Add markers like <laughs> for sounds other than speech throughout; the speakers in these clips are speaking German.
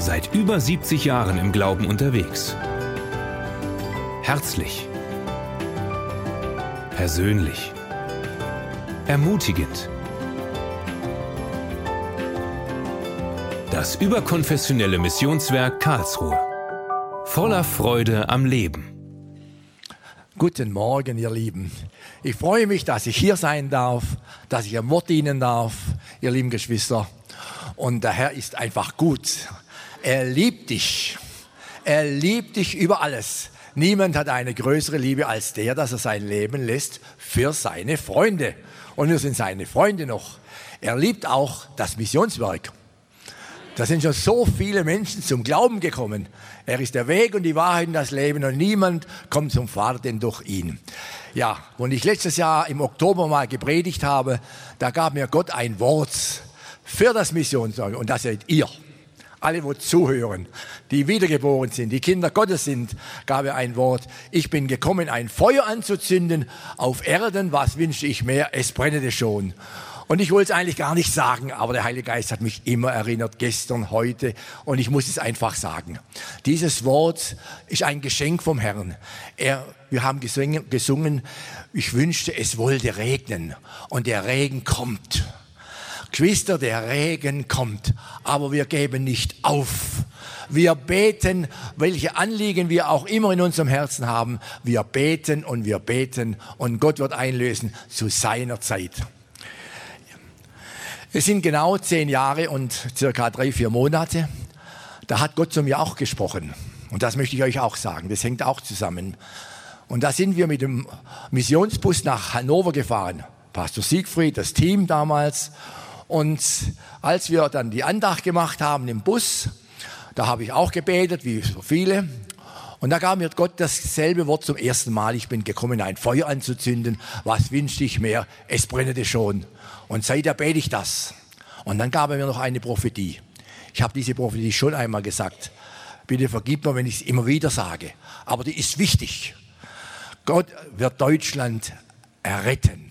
Seit über 70 Jahren im Glauben unterwegs. Herzlich. Persönlich. Ermutigend. Das überkonfessionelle Missionswerk Karlsruhe. Voller Freude am Leben. Guten Morgen, ihr Lieben. Ich freue mich, dass ich hier sein darf, dass ich am Wort dienen darf, ihr lieben Geschwister. Und der Herr ist einfach gut. Er liebt dich. Er liebt dich über alles. Niemand hat eine größere Liebe als der, dass er sein Leben lässt für seine Freunde. Und wir sind seine Freunde noch. Er liebt auch das Missionswerk. Da sind schon so viele Menschen zum Glauben gekommen. Er ist der Weg und die Wahrheit und das Leben und niemand kommt zum Vater denn durch ihn. Ja, und ich letztes Jahr im Oktober mal gepredigt habe, da gab mir Gott ein Wort für das Missionswerk und das seid ihr. Alle, wo zuhören, die wiedergeboren sind, die Kinder Gottes sind, gab er ein Wort. Ich bin gekommen, ein Feuer anzuzünden auf Erden. Was wünsche ich mehr? Es brennete schon. Und ich wollte es eigentlich gar nicht sagen, aber der Heilige Geist hat mich immer erinnert, gestern, heute, und ich muss es einfach sagen. Dieses Wort ist ein Geschenk vom Herrn. Er, wir haben gesungen, gesungen, ich wünschte, es wollte regnen, und der Regen kommt. Geschwister, der Regen kommt, aber wir geben nicht auf. Wir beten, welche Anliegen wir auch immer in unserem Herzen haben. Wir beten und wir beten und Gott wird einlösen zu seiner Zeit. Es sind genau zehn Jahre und circa drei, vier Monate. Da hat Gott zu mir auch gesprochen. Und das möchte ich euch auch sagen. Das hängt auch zusammen. Und da sind wir mit dem Missionsbus nach Hannover gefahren. Pastor Siegfried, das Team damals. Und als wir dann die Andacht gemacht haben im Bus, da habe ich auch gebetet, wie so viele. Und da gab mir Gott dasselbe Wort zum ersten Mal. Ich bin gekommen, ein Feuer anzuzünden. Was wünschte ich mehr? Es brennete schon. Und seitdem bete ich das. Und dann gab er mir noch eine Prophetie. Ich habe diese Prophetie schon einmal gesagt. Bitte vergib mir, wenn ich es immer wieder sage. Aber die ist wichtig. Gott wird Deutschland erretten.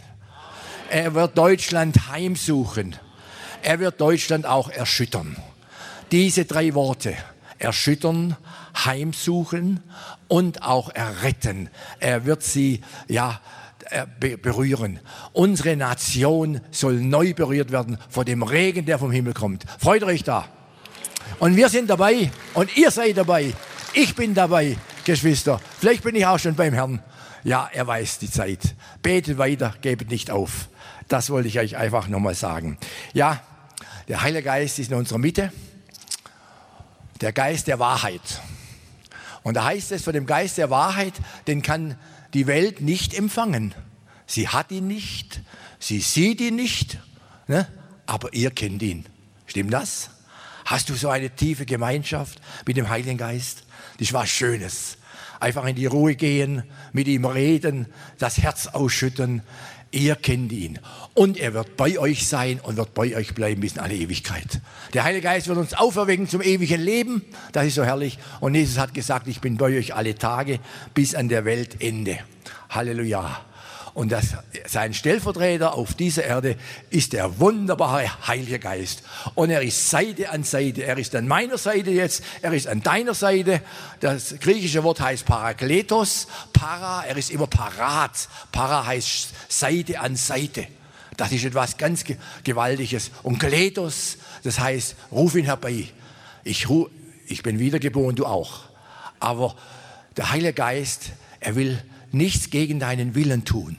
Er wird Deutschland heimsuchen er wird Deutschland auch erschüttern. Diese drei Worte, erschüttern, heimsuchen und auch erretten. Er wird sie, ja, äh, berühren. Unsere Nation soll neu berührt werden von dem Regen, der vom Himmel kommt. Freut euch da. Und wir sind dabei und ihr seid dabei. Ich bin dabei, Geschwister. Vielleicht bin ich auch schon beim Herrn. Ja, er weiß die Zeit. Betet weiter, gebet nicht auf. Das wollte ich euch einfach nochmal sagen. Ja, der Heilige Geist ist in unserer Mitte, der Geist der Wahrheit. Und da heißt es, von dem Geist der Wahrheit, den kann die Welt nicht empfangen. Sie hat ihn nicht, sie sieht ihn nicht, ne? aber ihr kennt ihn. Stimmt das? Hast du so eine tiefe Gemeinschaft mit dem Heiligen Geist? Das ist was Schönes. Einfach in die Ruhe gehen, mit ihm reden, das Herz ausschütten. Ihr kennt ihn. Und er wird bei euch sein und wird bei euch bleiben bis in alle Ewigkeit. Der Heilige Geist wird uns auferwecken zum ewigen Leben. Das ist so herrlich. Und Jesus hat gesagt, ich bin bei euch alle Tage bis an der Weltende. Halleluja. Und das, sein Stellvertreter auf dieser Erde ist der wunderbare Heilige Geist. Und er ist Seite an Seite. Er ist an meiner Seite jetzt, er ist an deiner Seite. Das griechische Wort heißt Parakletos. Para, er ist immer parat. Para heißt Seite an Seite. Das ist etwas ganz Gewaltiges. Und Kletos, das heißt, ruf ihn herbei. Ich, ich bin wiedergeboren, du auch. Aber der Heilige Geist, er will nichts gegen deinen Willen tun.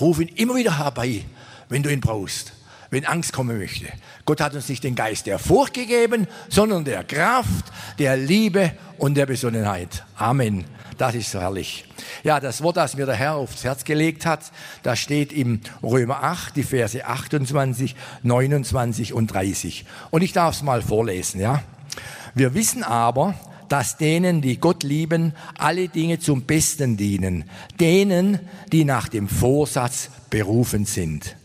Ruf ihn immer wieder herbei, wenn du ihn brauchst, wenn Angst kommen möchte. Gott hat uns nicht den Geist der Furcht gegeben, sondern der Kraft, der Liebe und der Besonnenheit. Amen. Das ist herrlich. Ja, das Wort, das mir der Herr aufs Herz gelegt hat, das steht im Römer 8, die Verse 28, 29 und 30. Und ich darf es mal vorlesen, ja. Wir wissen aber, dass denen, die Gott lieben, alle Dinge zum Besten dienen, denen, die nach dem Vorsatz berufen sind.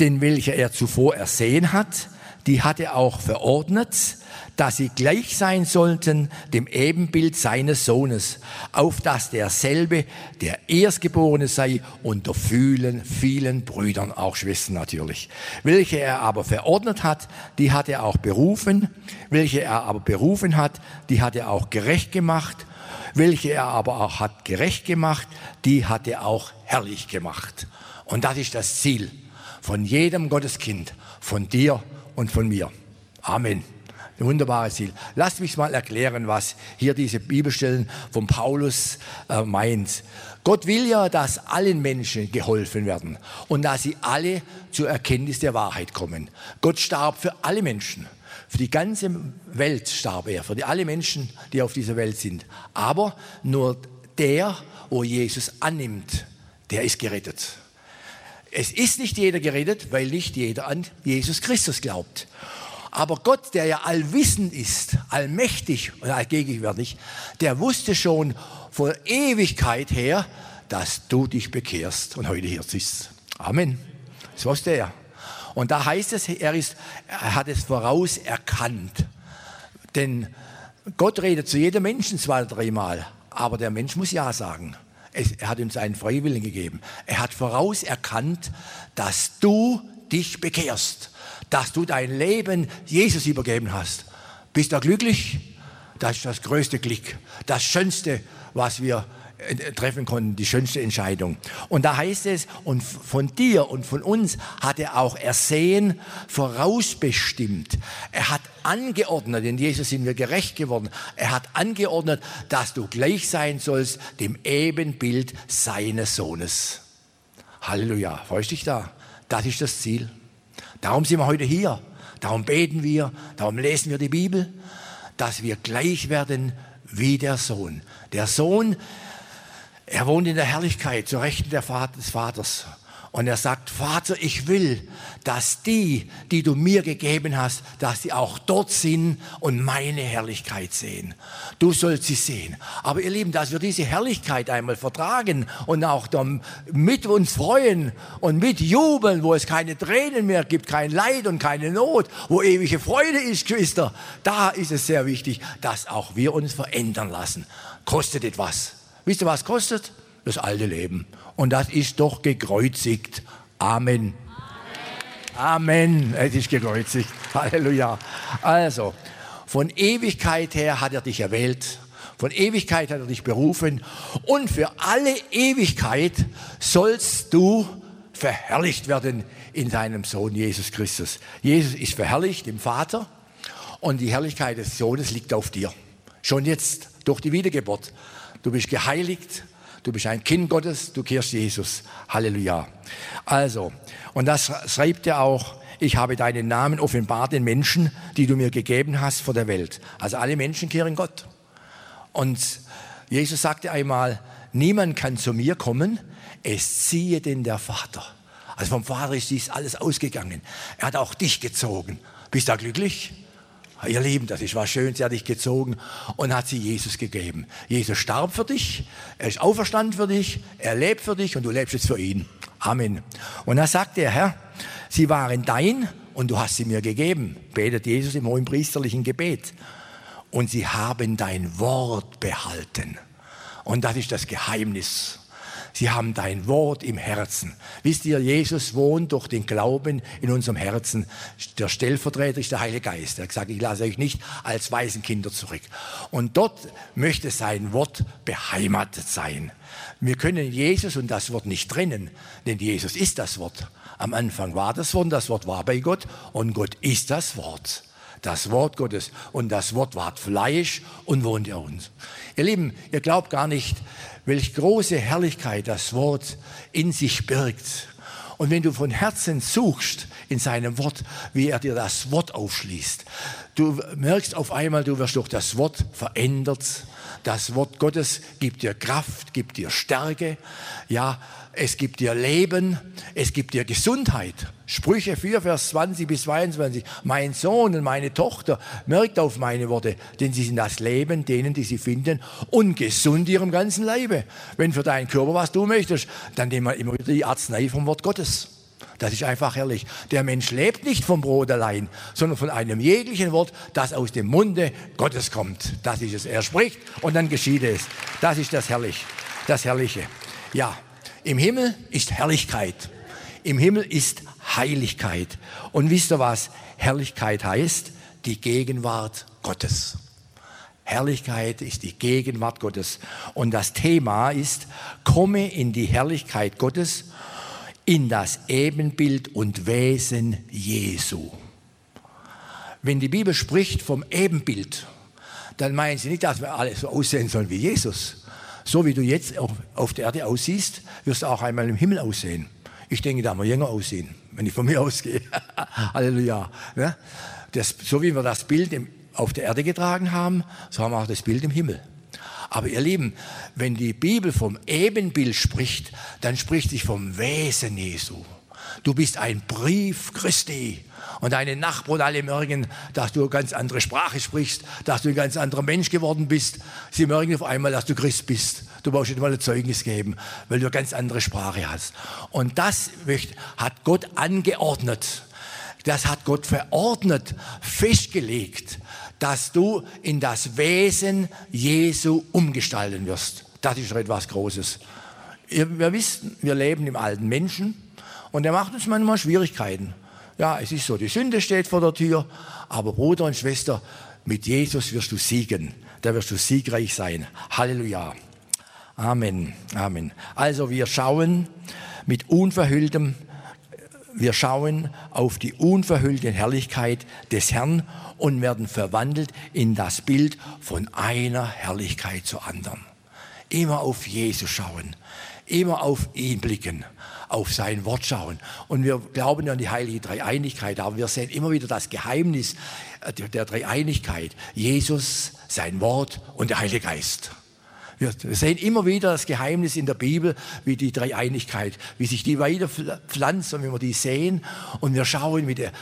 Denn welcher er zuvor ersehen hat, die hat er auch verordnet, dass sie gleich sein sollten dem Ebenbild seines Sohnes, auf dass derselbe der Erstgeborene sei unter vielen, vielen Brüdern, auch Schwestern natürlich. Welche er aber verordnet hat, die hat er auch berufen, welche er aber berufen hat, die hat er auch gerecht gemacht, welche er aber auch hat gerecht gemacht, die hat er auch herrlich gemacht. Und das ist das Ziel von jedem Gotteskind, von dir und von mir. Amen. Ein wunderbares Ziel. Lasst mich mal erklären, was hier diese Bibelstellen von Paulus äh, meint. Gott will ja, dass allen Menschen geholfen werden und dass sie alle zur Erkenntnis der Wahrheit kommen. Gott starb für alle Menschen. Für die ganze Welt starb er, für die, alle Menschen, die auf dieser Welt sind. Aber nur der, wo Jesus annimmt, der ist gerettet. Es ist nicht jeder gerettet, weil nicht jeder an Jesus Christus glaubt. Aber Gott, der ja allwissend ist, allmächtig und allgegenwärtig, der wusste schon von Ewigkeit her, dass du dich bekehrst und heute hier sitzt. Amen. Das wusste er. Und da heißt es, er, ist, er hat es vorauserkannt. Denn Gott redet zu jedem Menschen zwei dreimal, aber der Mensch muss Ja sagen. Er hat uns einen Freiwillen gegeben. Er hat vorauserkannt, dass du dich bekehrst dass du dein Leben Jesus übergeben hast. Bist du glücklich? Das ist das größte Glück, das Schönste, was wir treffen konnten, die schönste Entscheidung. Und da heißt es, und von dir und von uns hat er auch ersehen, vorausbestimmt. Er hat angeordnet, in Jesus sind wir gerecht geworden, er hat angeordnet, dass du gleich sein sollst dem Ebenbild seines Sohnes. Halleluja, freust dich da? Das ist das Ziel. Darum sind wir heute hier. Darum beten wir, darum lesen wir die Bibel, dass wir gleich werden wie der Sohn. Der Sohn, er wohnt in der Herrlichkeit zur Rechten des Vaters. Und er sagt, Vater, ich will, dass die, die du mir gegeben hast, dass sie auch dort sind und meine Herrlichkeit sehen. Du sollst sie sehen. Aber ihr Lieben, dass wir diese Herrlichkeit einmal vertragen und auch mit uns freuen und mit jubeln, wo es keine Tränen mehr gibt, kein Leid und keine Not, wo ewige Freude ist, Geschwister, da ist es sehr wichtig, dass auch wir uns verändern lassen. Kostet etwas. Wisst ihr, was kostet? Das alte Leben und das ist doch gekreuzigt. Amen. Amen. Es ist gekreuzigt. <laughs> Halleluja. Also, von Ewigkeit her hat er dich erwählt. Von Ewigkeit hat er dich berufen. Und für alle Ewigkeit sollst du verherrlicht werden in deinem Sohn Jesus Christus. Jesus ist verherrlicht im Vater und die Herrlichkeit des Sohnes liegt auf dir. Schon jetzt durch die Wiedergeburt. Du bist geheiligt Du bist ein Kind Gottes, du kehrst Jesus. Halleluja. Also, und das schreibt er auch, ich habe deinen Namen offenbart den Menschen, die du mir gegeben hast vor der Welt. Also alle Menschen kehren Gott. Und Jesus sagte einmal, niemand kann zu mir kommen, es ziehe denn der Vater. Also vom Vater ist dies alles ausgegangen. Er hat auch dich gezogen. Bist du glücklich? Ihr Lieben, das ist was schön, sie hat dich gezogen und hat sie Jesus gegeben. Jesus starb für dich, er ist auferstanden für dich, er lebt für dich und du lebst jetzt für ihn. Amen. Und da sagt der Herr, sie waren dein und du hast sie mir gegeben, betet Jesus im hohen priesterlichen Gebet. Und sie haben dein Wort behalten. Und das ist das Geheimnis Sie haben dein Wort im Herzen. Wisst ihr, Jesus wohnt durch den Glauben in unserem Herzen. Der Stellvertreter ist der Heilige Geist. Er hat gesagt, ich lasse euch nicht als Waisenkinder zurück. Und dort möchte sein Wort beheimatet sein. Wir können Jesus und das Wort nicht trennen, denn Jesus ist das Wort. Am Anfang war das Wort, das Wort war bei Gott und Gott ist das Wort das Wort Gottes. Und das Wort ward Fleisch und wohnt in uns. Ihr Lieben, ihr glaubt gar nicht, welch große Herrlichkeit das Wort in sich birgt. Und wenn du von Herzen suchst in seinem Wort, wie er dir das Wort aufschließt, du merkst auf einmal, du wirst durch das Wort verändert. Das Wort Gottes gibt dir Kraft, gibt dir Stärke. Ja, es gibt dir Leben, es gibt dir Gesundheit. Sprüche 4, Vers 20 bis 22. Mein Sohn und meine Tochter, merkt auf meine Worte, denn sie sind das Leben denen, die sie finden und gesund ihrem ganzen Leibe. Wenn für deinen Körper was du möchtest, dann nehmen wir immer wieder die Arznei vom Wort Gottes. Das ist einfach herrlich. Der Mensch lebt nicht vom Brot allein, sondern von einem jeglichen Wort, das aus dem Munde Gottes kommt. Das ist es. Er spricht und dann geschieht es. Das ist das Herrlich, das Herrliche. Ja, im Himmel ist Herrlichkeit. Im Himmel ist Heiligkeit. Und wisst ihr was Herrlichkeit heißt? Die Gegenwart Gottes. Herrlichkeit ist die Gegenwart Gottes. Und das Thema ist, komme in die Herrlichkeit Gottes in das Ebenbild und Wesen Jesu. Wenn die Bibel spricht vom Ebenbild, dann meinen sie nicht, dass wir alle so aussehen sollen wie Jesus. So wie du jetzt auf der Erde aussiehst, wirst du auch einmal im Himmel aussehen. Ich denke, da wir jünger aussehen, wenn ich von mir <laughs> ausgehe. Halleluja. Ne? Das, so wie wir das Bild im, auf der Erde getragen haben, so haben wir auch das Bild im Himmel. Aber ihr Lieben, wenn die Bibel vom Ebenbild spricht, dann spricht sie vom Wesen Jesu. Du bist ein Brief Christi. Und deine Nachbarn alle merken, dass du eine ganz andere Sprache sprichst, dass du ein ganz anderer Mensch geworden bist. Sie merken auf einmal, dass du Christ bist. Du brauchst nicht mal ein Zeugnis geben, weil du eine ganz andere Sprache hast. Und das hat Gott angeordnet. Das hat Gott verordnet, festgelegt dass du in das Wesen Jesu umgestalten wirst. Das ist etwas Großes. Wir wissen, wir leben im alten Menschen und er macht uns manchmal Schwierigkeiten. Ja, es ist so, die Sünde steht vor der Tür, aber Bruder und Schwester, mit Jesus wirst du siegen. Da wirst du siegreich sein. Halleluja. Amen. Amen. Also wir schauen mit unverhülltem, wir schauen auf die unverhüllte Herrlichkeit des Herrn und werden verwandelt in das Bild von einer Herrlichkeit zur anderen. Immer auf Jesus schauen, immer auf ihn blicken, auf sein Wort schauen. Und wir glauben an die heilige Dreieinigkeit, aber wir sehen immer wieder das Geheimnis der Dreieinigkeit. Jesus, sein Wort und der Heilige Geist. Wir sehen immer wieder das Geheimnis in der Bibel, wie die Dreieinigkeit, wie sich die weiter pflanzt und wie wir die sehen. Und wir schauen der,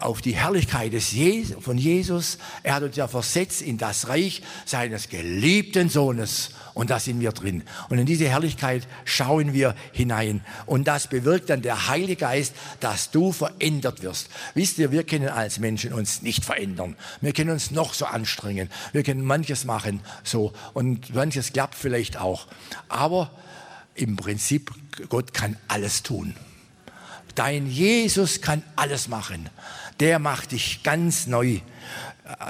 auf die Herrlichkeit des Je von Jesus. Er hat uns ja versetzt in das Reich seines geliebten Sohnes. Und da sind wir drin. Und in diese Herrlichkeit schauen wir hinein. Und das bewirkt dann der Heilige Geist, dass du verändert wirst. Wisst ihr, wir können als Menschen uns nicht verändern. Wir können uns noch so anstrengen. Wir können manches machen so. Und manches klappt vielleicht auch. Aber im Prinzip, Gott kann alles tun. Dein Jesus kann alles machen. Der macht dich ganz neu.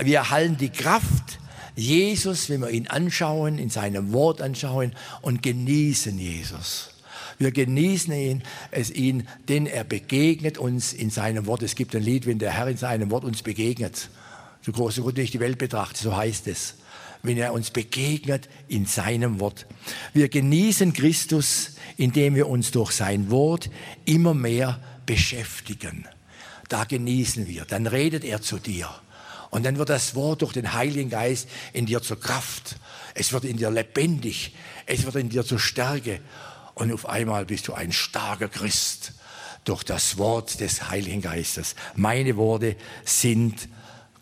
Wir erhalten die Kraft, Jesus, wenn wir ihn anschauen, in seinem Wort anschauen und genießen Jesus. Wir genießen ihn, es ihn, denn er begegnet uns in seinem Wort. Es gibt ein Lied, wenn der Herr in seinem Wort uns begegnet. So groß so gut ich die Welt betrachte, so heißt es. Wenn er uns begegnet in seinem Wort. Wir genießen Christus, indem wir uns durch sein Wort immer mehr beschäftigen. Da genießen wir. Dann redet er zu dir. Und dann wird das Wort durch den Heiligen Geist in dir zur Kraft. Es wird in dir lebendig. Es wird in dir zur Stärke. Und auf einmal bist du ein starker Christ durch das Wort des Heiligen Geistes. Meine Worte sind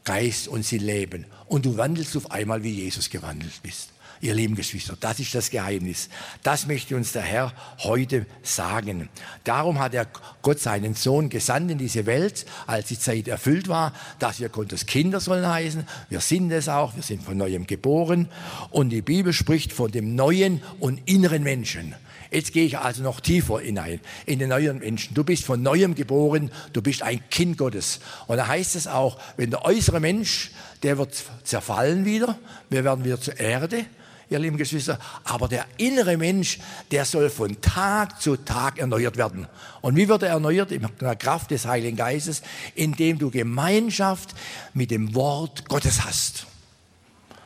Geist und sie leben. Und du wandelst auf einmal, wie Jesus gewandelt bist. Ihr lieben Geschwister, das ist das Geheimnis. Das möchte uns der Herr heute sagen. Darum hat er Gott seinen Sohn gesandt in diese Welt, als die Zeit erfüllt war, dass wir Gottes Kinder sollen heißen. Wir sind es auch, wir sind von neuem geboren. Und die Bibel spricht von dem neuen und inneren Menschen. Jetzt gehe ich also noch tiefer hinein, in den neuen Menschen. Du bist von neuem geboren, du bist ein Kind Gottes. Und da heißt es auch, wenn der äußere Mensch, der wird zerfallen wieder, wir werden wieder zur Erde, ihr lieben Geschwister. Aber der innere Mensch, der soll von Tag zu Tag erneuert werden. Und wie wird er erneuert? In der Kraft des Heiligen Geistes, indem du Gemeinschaft mit dem Wort Gottes hast.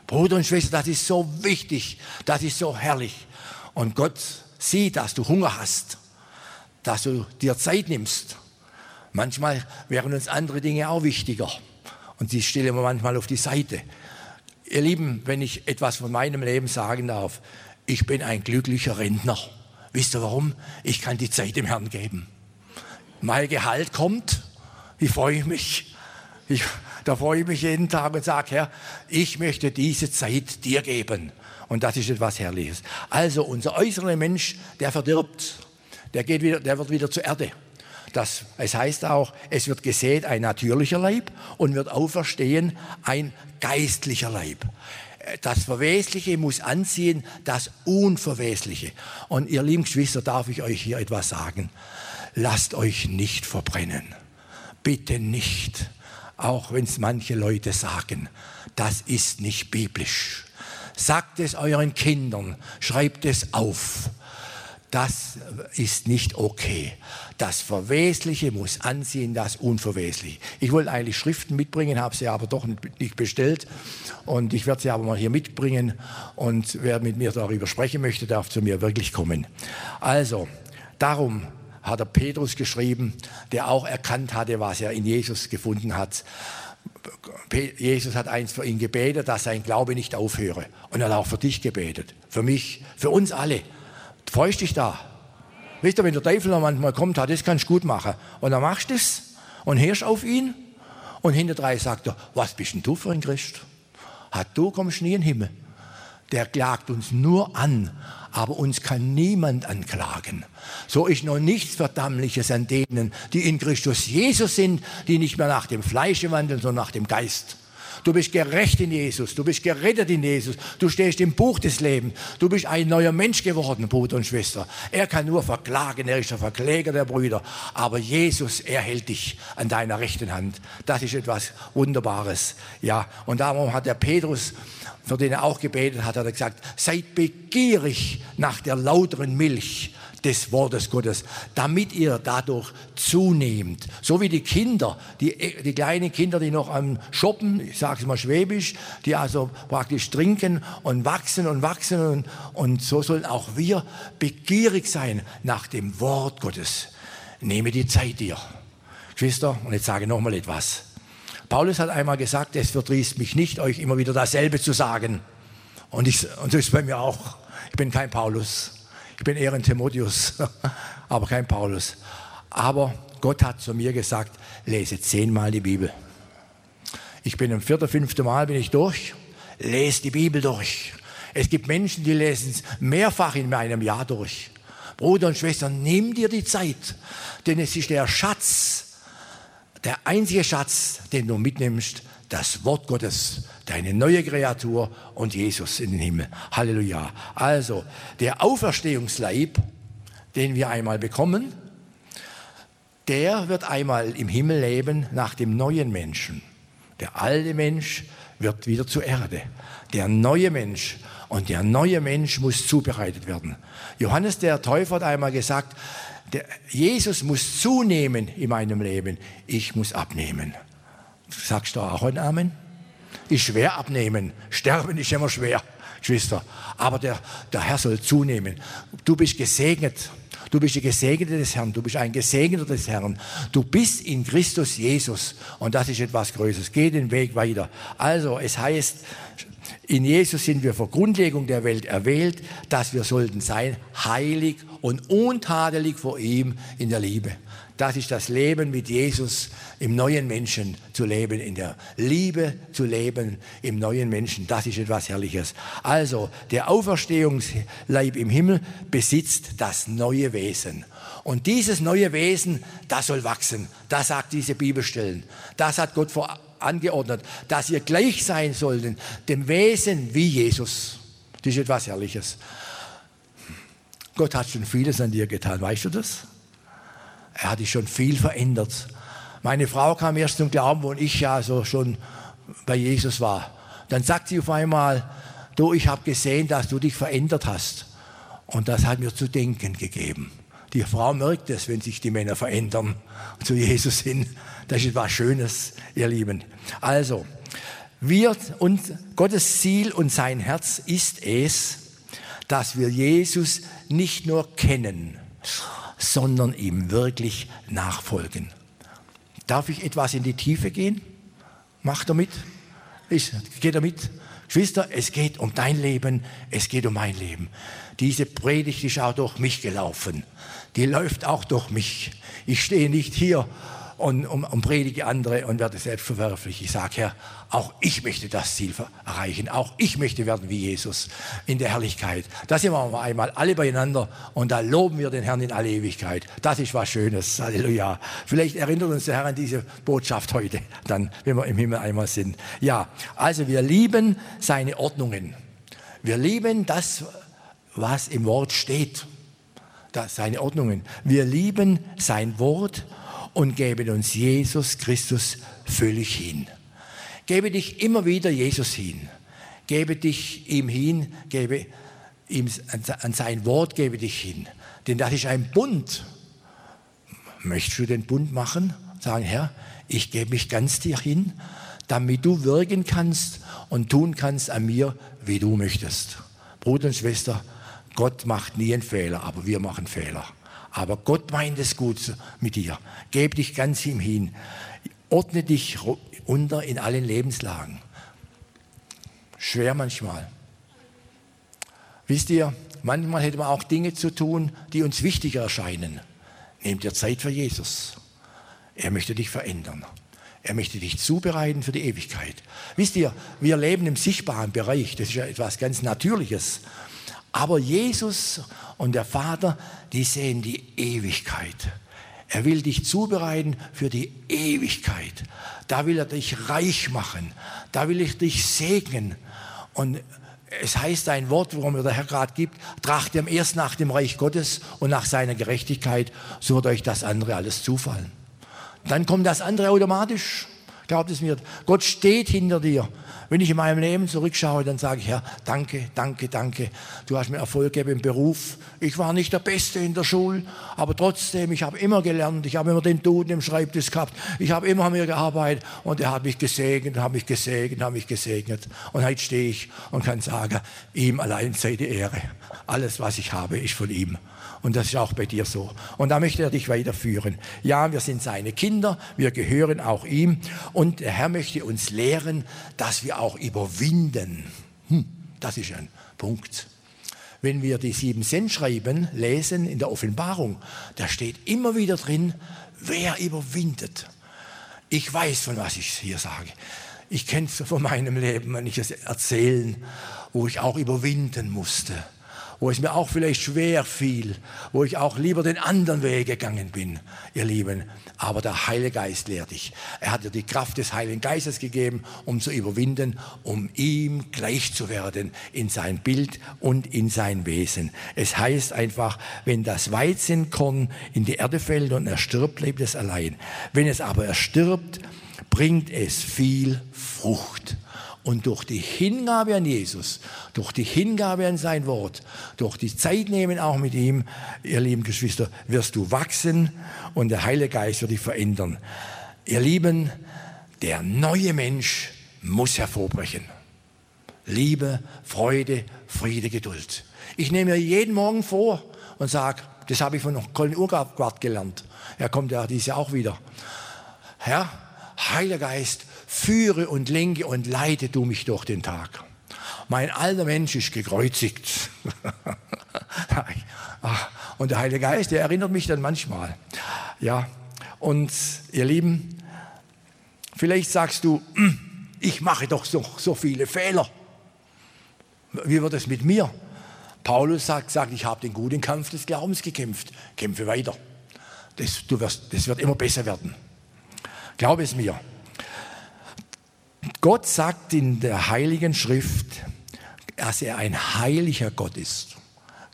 Bruder und Schwester, das ist so wichtig, das ist so herrlich. Und Gott sieht, dass du Hunger hast, dass du dir Zeit nimmst. Manchmal wären uns andere Dinge auch wichtiger. Und die stellen wir manchmal auf die Seite. Ihr Lieben, wenn ich etwas von meinem Leben sagen darf, ich bin ein glücklicher Rentner. Wisst ihr warum? Ich kann die Zeit dem Herrn geben. Mein Gehalt kommt, wie freue ich mich. Ich, da freue ich mich jeden Tag und sage, Herr, ich möchte diese Zeit dir geben. Und das ist etwas Herrliches. Also unser äußerer Mensch, der verdirbt, der, geht wieder, der wird wieder zur Erde. Das, es heißt auch, es wird gesät ein natürlicher Leib und wird auferstehen ein geistlicher Leib. Das Verwesliche muss anziehen das Unverwesliche. Und ihr lieben Geschwister, darf ich euch hier etwas sagen. Lasst euch nicht verbrennen. Bitte nicht. Auch wenn es manche Leute sagen. Das ist nicht biblisch. Sagt es euren Kindern. Schreibt es auf. Das ist nicht okay. Das Verwesliche muss anziehen, das Unverwesliche. Ich wollte eigentlich Schriften mitbringen, habe sie aber doch nicht bestellt. Und ich werde sie aber mal hier mitbringen. Und wer mit mir darüber sprechen möchte, darf zu mir wirklich kommen. Also, darum hat er Petrus geschrieben, der auch erkannt hatte, was er in Jesus gefunden hat. Jesus hat eins für ihn gebetet, dass sein Glaube nicht aufhöre. Und er hat auch für dich gebetet, für mich, für uns alle. Freust dich da? Wisst ihr, wenn der Teufel noch manchmal kommt, das kannst du gut machen. Und dann machst du es und hörst auf ihn. Und hinterdrein sagt er, was bist denn du für ein Christ? Hat du kommst nie in den Himmel. Der klagt uns nur an, aber uns kann niemand anklagen. So ist noch nichts Verdammliches an denen, die in Christus Jesus sind, die nicht mehr nach dem Fleische wandeln, sondern nach dem Geist. Du bist gerecht in Jesus. Du bist gerettet in Jesus. Du stehst im Buch des Lebens. Du bist ein neuer Mensch geworden, Bruder und Schwester. Er kann nur verklagen. Er ist der Verkläger der Brüder. Aber Jesus, er hält dich an deiner rechten Hand. Das ist etwas Wunderbares. Ja. Und darum hat der Petrus, für den er auch gebetet hat, hat er gesagt, seid begierig nach der lauteren Milch des Wortes Gottes, damit ihr dadurch zunehmt. So wie die Kinder, die, die kleinen Kinder, die noch am Shoppen, ich sage es mal schwäbisch, die also praktisch trinken und wachsen und wachsen und, und so sollen auch wir begierig sein nach dem Wort Gottes. Nehme die Zeit dir. Geschwister, und jetzt sage ich nochmal etwas. Paulus hat einmal gesagt, es verdrießt mich nicht, euch immer wieder dasselbe zu sagen. Und, ich, und das ist bei mir auch. Ich bin kein Paulus. Ich bin eher ein Timotheus, <laughs> aber kein Paulus. Aber Gott hat zu mir gesagt, lese zehnmal die Bibel. Ich bin im vierten, fünften Mal bin ich durch, lese die Bibel durch. Es gibt Menschen, die lesen es mehrfach in einem Jahr durch. Bruder und Schwester, nimm dir die Zeit, denn es ist der Schatz, der einzige Schatz, den du mitnimmst, das Wort Gottes, deine neue Kreatur und Jesus in den Himmel. Halleluja. Also, der Auferstehungsleib, den wir einmal bekommen, der wird einmal im Himmel leben nach dem neuen Menschen. Der alte Mensch wird wieder zur Erde. Der neue Mensch und der neue Mensch muss zubereitet werden. Johannes der Täufer hat einmal gesagt, Jesus muss zunehmen in meinem Leben, ich muss abnehmen. Sagst du auch ein Amen? Ist schwer abnehmen. Sterben ist immer schwer, Geschwister. Aber der, der Herr soll zunehmen. Du bist gesegnet. Du bist die Gesegnete des Herrn. Du bist ein Gesegneter des Herrn. Du bist in Christus Jesus. Und das ist etwas Größeres. Geh den Weg weiter. Also, es heißt, in Jesus sind wir vor Grundlegung der Welt erwählt, dass wir sollten sein, heilig und untadelig vor ihm in der Liebe. Das ist das Leben mit Jesus im neuen Menschen zu leben, in der Liebe zu leben im neuen Menschen. Das ist etwas Herrliches. Also, der Auferstehungsleib im Himmel besitzt das neue Wesen. Und dieses neue Wesen, das soll wachsen. Das sagt diese Bibelstellen. Das hat Gott vor angeordnet, dass ihr gleich sein sollten, dem Wesen wie Jesus. Das ist etwas Herrliches. Gott hat schon vieles an dir getan, weißt du das? Er hat dich schon viel verändert. Meine Frau kam erst zum Glauben, wo ich ja so schon bei Jesus war. Dann sagt sie auf einmal, du, ich habe gesehen, dass du dich verändert hast. Und das hat mir zu denken gegeben. Die Frau merkt es, wenn sich die Männer verändern zu Jesus hin. Das ist etwas Schönes, ihr Lieben. Also, wir und Gottes Ziel und sein Herz ist es, dass wir Jesus nicht nur kennen, sondern ihm wirklich nachfolgen. Darf ich etwas in die Tiefe gehen? Macht er mit? Geht er mit? Geschwister, es geht um dein Leben, es geht um mein Leben. Diese Predigt ist auch durch mich gelaufen. Die läuft auch durch mich. Ich stehe nicht hier und, und, und predige andere und werde selbst verwerflich. Ich sage, Herr, auch ich möchte das Ziel erreichen. Auch ich möchte werden wie Jesus in der Herrlichkeit. Da sind wir einmal alle beieinander und da loben wir den Herrn in alle Ewigkeit. Das ist was Schönes. Halleluja. Vielleicht erinnert uns der Herr an diese Botschaft heute, dann, wenn wir im Himmel einmal sind. Ja, also wir lieben seine Ordnungen. Wir lieben das, was im Wort steht. Das, seine Ordnungen. Wir lieben sein Wort und geben uns Jesus Christus völlig hin. Gebe dich immer wieder Jesus hin. Gebe dich ihm hin, gebe ihm an sein Wort, gebe dich hin. Denn das ist ein Bund. Möchtest du den Bund machen? Sagen, Herr, ich gebe mich ganz dir hin, damit du wirken kannst und tun kannst an mir, wie du möchtest. Bruder und Schwester, Gott macht nie einen Fehler, aber wir machen Fehler. Aber Gott meint es gut mit dir. Geb dich ganz ihm hin. Ordne dich unter in allen Lebenslagen. Schwer manchmal. Wisst ihr, manchmal hätte man auch Dinge zu tun, die uns wichtiger erscheinen. Nehmt dir Zeit für Jesus. Er möchte dich verändern. Er möchte dich zubereiten für die Ewigkeit. Wisst ihr, wir leben im sichtbaren Bereich. Das ist ja etwas ganz Natürliches. Aber Jesus und der Vater, die sehen die Ewigkeit. Er will dich zubereiten für die Ewigkeit. Da will er dich reich machen. Da will ich dich segnen. Und es heißt ein Wort, worum mir der Herr gerade gibt, tracht ihm erst nach dem Reich Gottes und nach seiner Gerechtigkeit, so wird euch das andere alles zufallen. Dann kommt das andere automatisch. Glaubt es mir. Gott steht hinter dir. Wenn ich in meinem Leben zurückschaue, dann sage ich, Herr, danke, danke, danke. Du hast mir Erfolg gegeben im Beruf. Ich war nicht der Beste in der Schule, aber trotzdem, ich habe immer gelernt. Ich habe immer den Duden im Schreibtisch gehabt. Ich habe immer mir gearbeitet und er hat mich gesegnet, hat mich gesegnet, hat mich gesegnet. Und heute stehe ich und kann sagen, ihm allein sei die Ehre. Alles, was ich habe, ist von ihm. Und das ist auch bei dir so. Und da möchte er dich weiterführen. Ja, wir sind seine Kinder, wir gehören auch ihm. Und der Herr möchte uns lehren, dass wir auch überwinden. Hm, das ist ein Punkt. Wenn wir die sieben Sendschreiben lesen in der Offenbarung, da steht immer wieder drin, wer überwindet. Ich weiß, von was ich hier sage. Ich kenne es von meinem Leben, wenn ich es erzählen, wo ich auch überwinden musste wo es mir auch vielleicht schwer fiel, wo ich auch lieber den anderen Weg gegangen bin, ihr Lieben. Aber der Heilige Geist lehrt dich. Er hat dir die Kraft des Heiligen Geistes gegeben, um zu überwinden, um ihm gleich zu werden in sein Bild und in sein Wesen. Es heißt einfach, wenn das Weizenkorn in die Erde fällt und er stirbt, bleibt es allein. Wenn es aber erstirbt, bringt es viel Frucht. Und durch die Hingabe an Jesus, durch die Hingabe an sein Wort, durch die Zeit nehmen auch mit ihm, ihr lieben Geschwister, wirst du wachsen und der Heilige Geist wird dich verändern. Ihr Lieben, der neue Mensch muss hervorbrechen. Liebe, Freude, Friede, Geduld. Ich nehme mir jeden Morgen vor und sage, das habe ich von Colin Urquhart gelernt. Er kommt ja dieses Jahr auch wieder. Herr, Heiliger Geist, führe und lenke und leite du mich durch den Tag. Mein alter Mensch ist gekreuzigt. <laughs> und der Heilige Geist, der erinnert mich dann manchmal. Ja, und ihr Lieben, vielleicht sagst du, <clears throat> ich mache doch so, so viele Fehler. Wie wird es mit mir? Paulus sagt, sagt ich habe den guten Kampf des Glaubens gekämpft. Kämpfe weiter. Das, wirst, das wird immer besser werden. Glaube es mir. Gott sagt in der Heiligen Schrift, dass er ein heiliger Gott ist.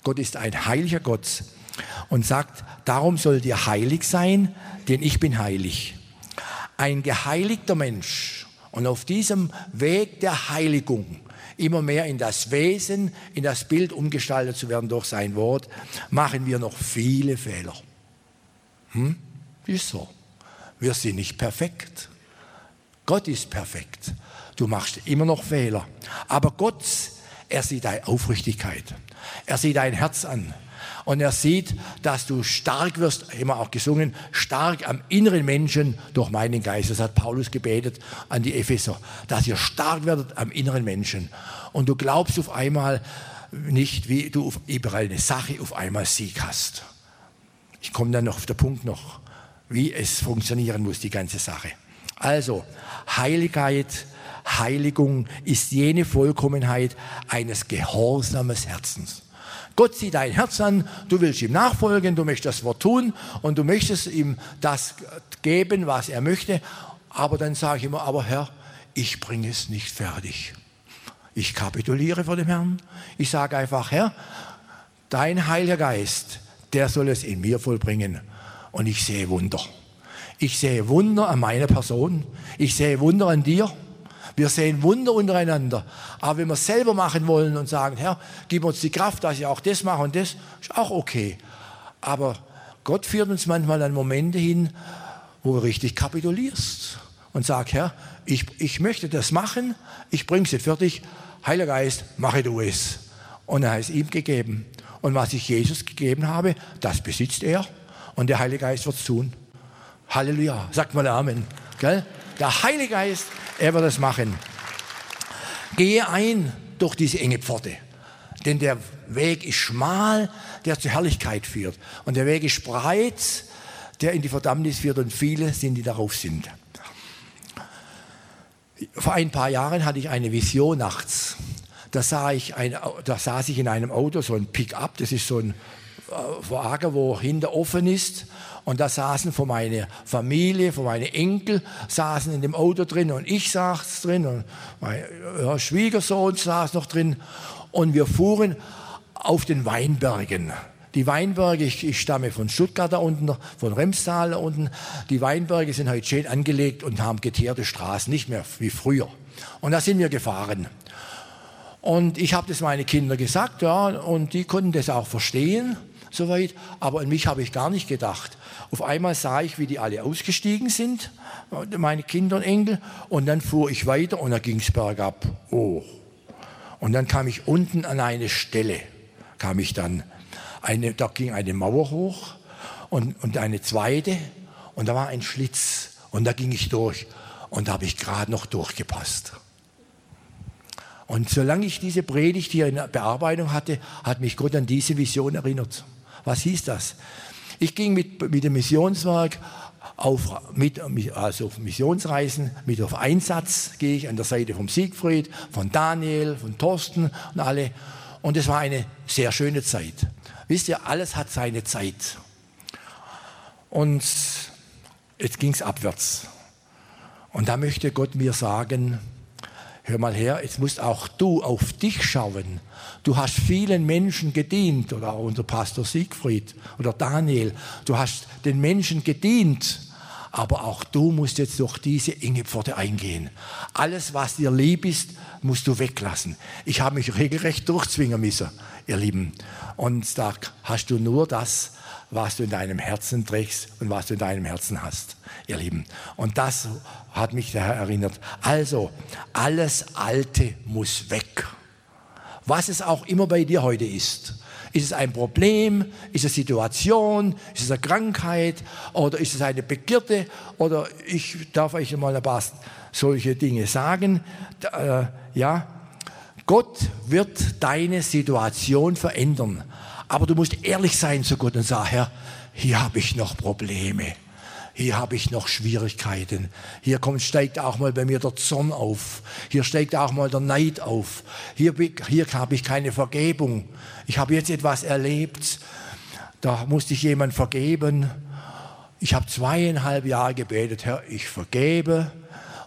Gott ist ein heiliger Gott und sagt, darum sollt ihr heilig sein, denn ich bin heilig. Ein geheiligter Mensch und auf diesem Weg der Heiligung immer mehr in das Wesen, in das Bild umgestaltet zu werden durch sein Wort, machen wir noch viele Fehler. Hm? Ist so. Wir sind nicht perfekt. Gott ist perfekt. Du machst immer noch Fehler. Aber Gott, er sieht deine Aufrichtigkeit. Er sieht dein Herz an. Und er sieht, dass du stark wirst, immer auch gesungen, stark am inneren Menschen durch meinen Geist. Das hat Paulus gebetet an die Epheser, dass ihr stark werdet am inneren Menschen. Und du glaubst auf einmal nicht, wie du über eine Sache auf einmal Sieg hast. Ich komme dann noch auf den Punkt noch wie es funktionieren muss, die ganze Sache. Also, Heiligkeit, Heiligung ist jene Vollkommenheit eines gehorsamen Herzens. Gott sieht dein Herz an, du willst ihm nachfolgen, du möchtest das Wort tun und du möchtest ihm das geben, was er möchte. Aber dann sage ich immer, aber Herr, ich bringe es nicht fertig. Ich kapituliere vor dem Herrn. Ich sage einfach, Herr, dein Heiliger Geist, der soll es in mir vollbringen. Und ich sehe Wunder. Ich sehe Wunder an meiner Person. Ich sehe Wunder an dir. Wir sehen Wunder untereinander. Aber wenn wir es selber machen wollen und sagen, Herr, gib uns die Kraft, dass ich auch das mache und das, ist auch okay. Aber Gott führt uns manchmal an Momente hin, wo du richtig kapitulierst und sagst, Herr, ich, ich möchte das machen, ich bringe es fertig. Heiliger Geist, mache du es. Und er ist ihm gegeben. Und was ich Jesus gegeben habe, das besitzt er. Und der Heilige Geist wird es tun. Halleluja. Sagt mal Amen. Gell? Der Heilige Geist, er wird es machen. Gehe ein durch diese enge Pforte. Denn der Weg ist schmal, der zur Herrlichkeit führt. Und der Weg ist breit, der in die Verdammnis führt. Und viele sind, die darauf sind. Vor ein paar Jahren hatte ich eine Vision nachts. Da, sah ich ein, da saß ich in einem Auto, so ein Pickup, das ist so ein äh, Wagen, wo hinter offen ist. Und da saßen von meiner Familie, von meinen Enkel, saßen in dem Auto drin und ich saß drin und mein Schwiegersohn saß noch drin. Und wir fuhren auf den Weinbergen. Die Weinberge, ich, ich, stamme von Stuttgart da unten, von Remstal da unten. Die Weinberge sind heute schön angelegt und haben geteerte Straßen, nicht mehr wie früher. Und da sind wir gefahren. Und ich habe das meine Kinder gesagt, ja, und die konnten das auch verstehen, soweit. Aber an mich habe ich gar nicht gedacht. Auf einmal sah ich, wie die alle ausgestiegen sind, meine Kinder und Enkel, und dann fuhr ich weiter und da ging es bergab. Oh. Und dann kam ich unten an eine Stelle, kam ich dann. Eine, da ging eine Mauer hoch und, und eine zweite und da war ein Schlitz und da ging ich durch und da habe ich gerade noch durchgepasst. Und solange ich diese Predigt hier in Bearbeitung hatte, hat mich Gott an diese Vision erinnert. Was hieß das? Ich ging mit, mit dem Missionswerk auf, mit, also auf Missionsreisen, mit auf Einsatz gehe ich an der Seite von Siegfried, von Daniel, von Thorsten und alle. Und es war eine sehr schöne Zeit. Wisst ihr, alles hat seine Zeit. Und jetzt ging es abwärts. Und da möchte Gott mir sagen, hör mal her, jetzt musst auch du auf dich schauen. Du hast vielen Menschen gedient, oder auch unser Pastor Siegfried oder Daniel. Du hast den Menschen gedient, aber auch du musst jetzt durch diese enge Pforte eingehen. Alles, was dir lieb ist, musst du weglassen. Ich habe mich regelrecht durchzwingen müssen, ihr Lieben. Und da hast du nur das, was du in deinem Herzen trägst und was du in deinem Herzen hast, ihr Lieben. Und das hat mich der Herr erinnert. Also, alles Alte muss weg. Was es auch immer bei dir heute ist. Ist es ein Problem? Ist es eine Situation? Ist es eine Krankheit? Oder ist es eine Begierde? Oder ich darf euch mal ein paar solche Dinge sagen. Äh, ja, Gott wird deine Situation verändern. Aber du musst ehrlich sein zu Gott und sagen, Herr, hier habe ich noch Probleme. Hier habe ich noch Schwierigkeiten. Hier kommt, steigt auch mal bei mir der Zorn auf. Hier steigt auch mal der Neid auf. Hier, hier habe ich keine Vergebung. Ich habe jetzt etwas erlebt. Da musste ich jemand vergeben. Ich habe zweieinhalb Jahre gebetet, Herr, ich vergebe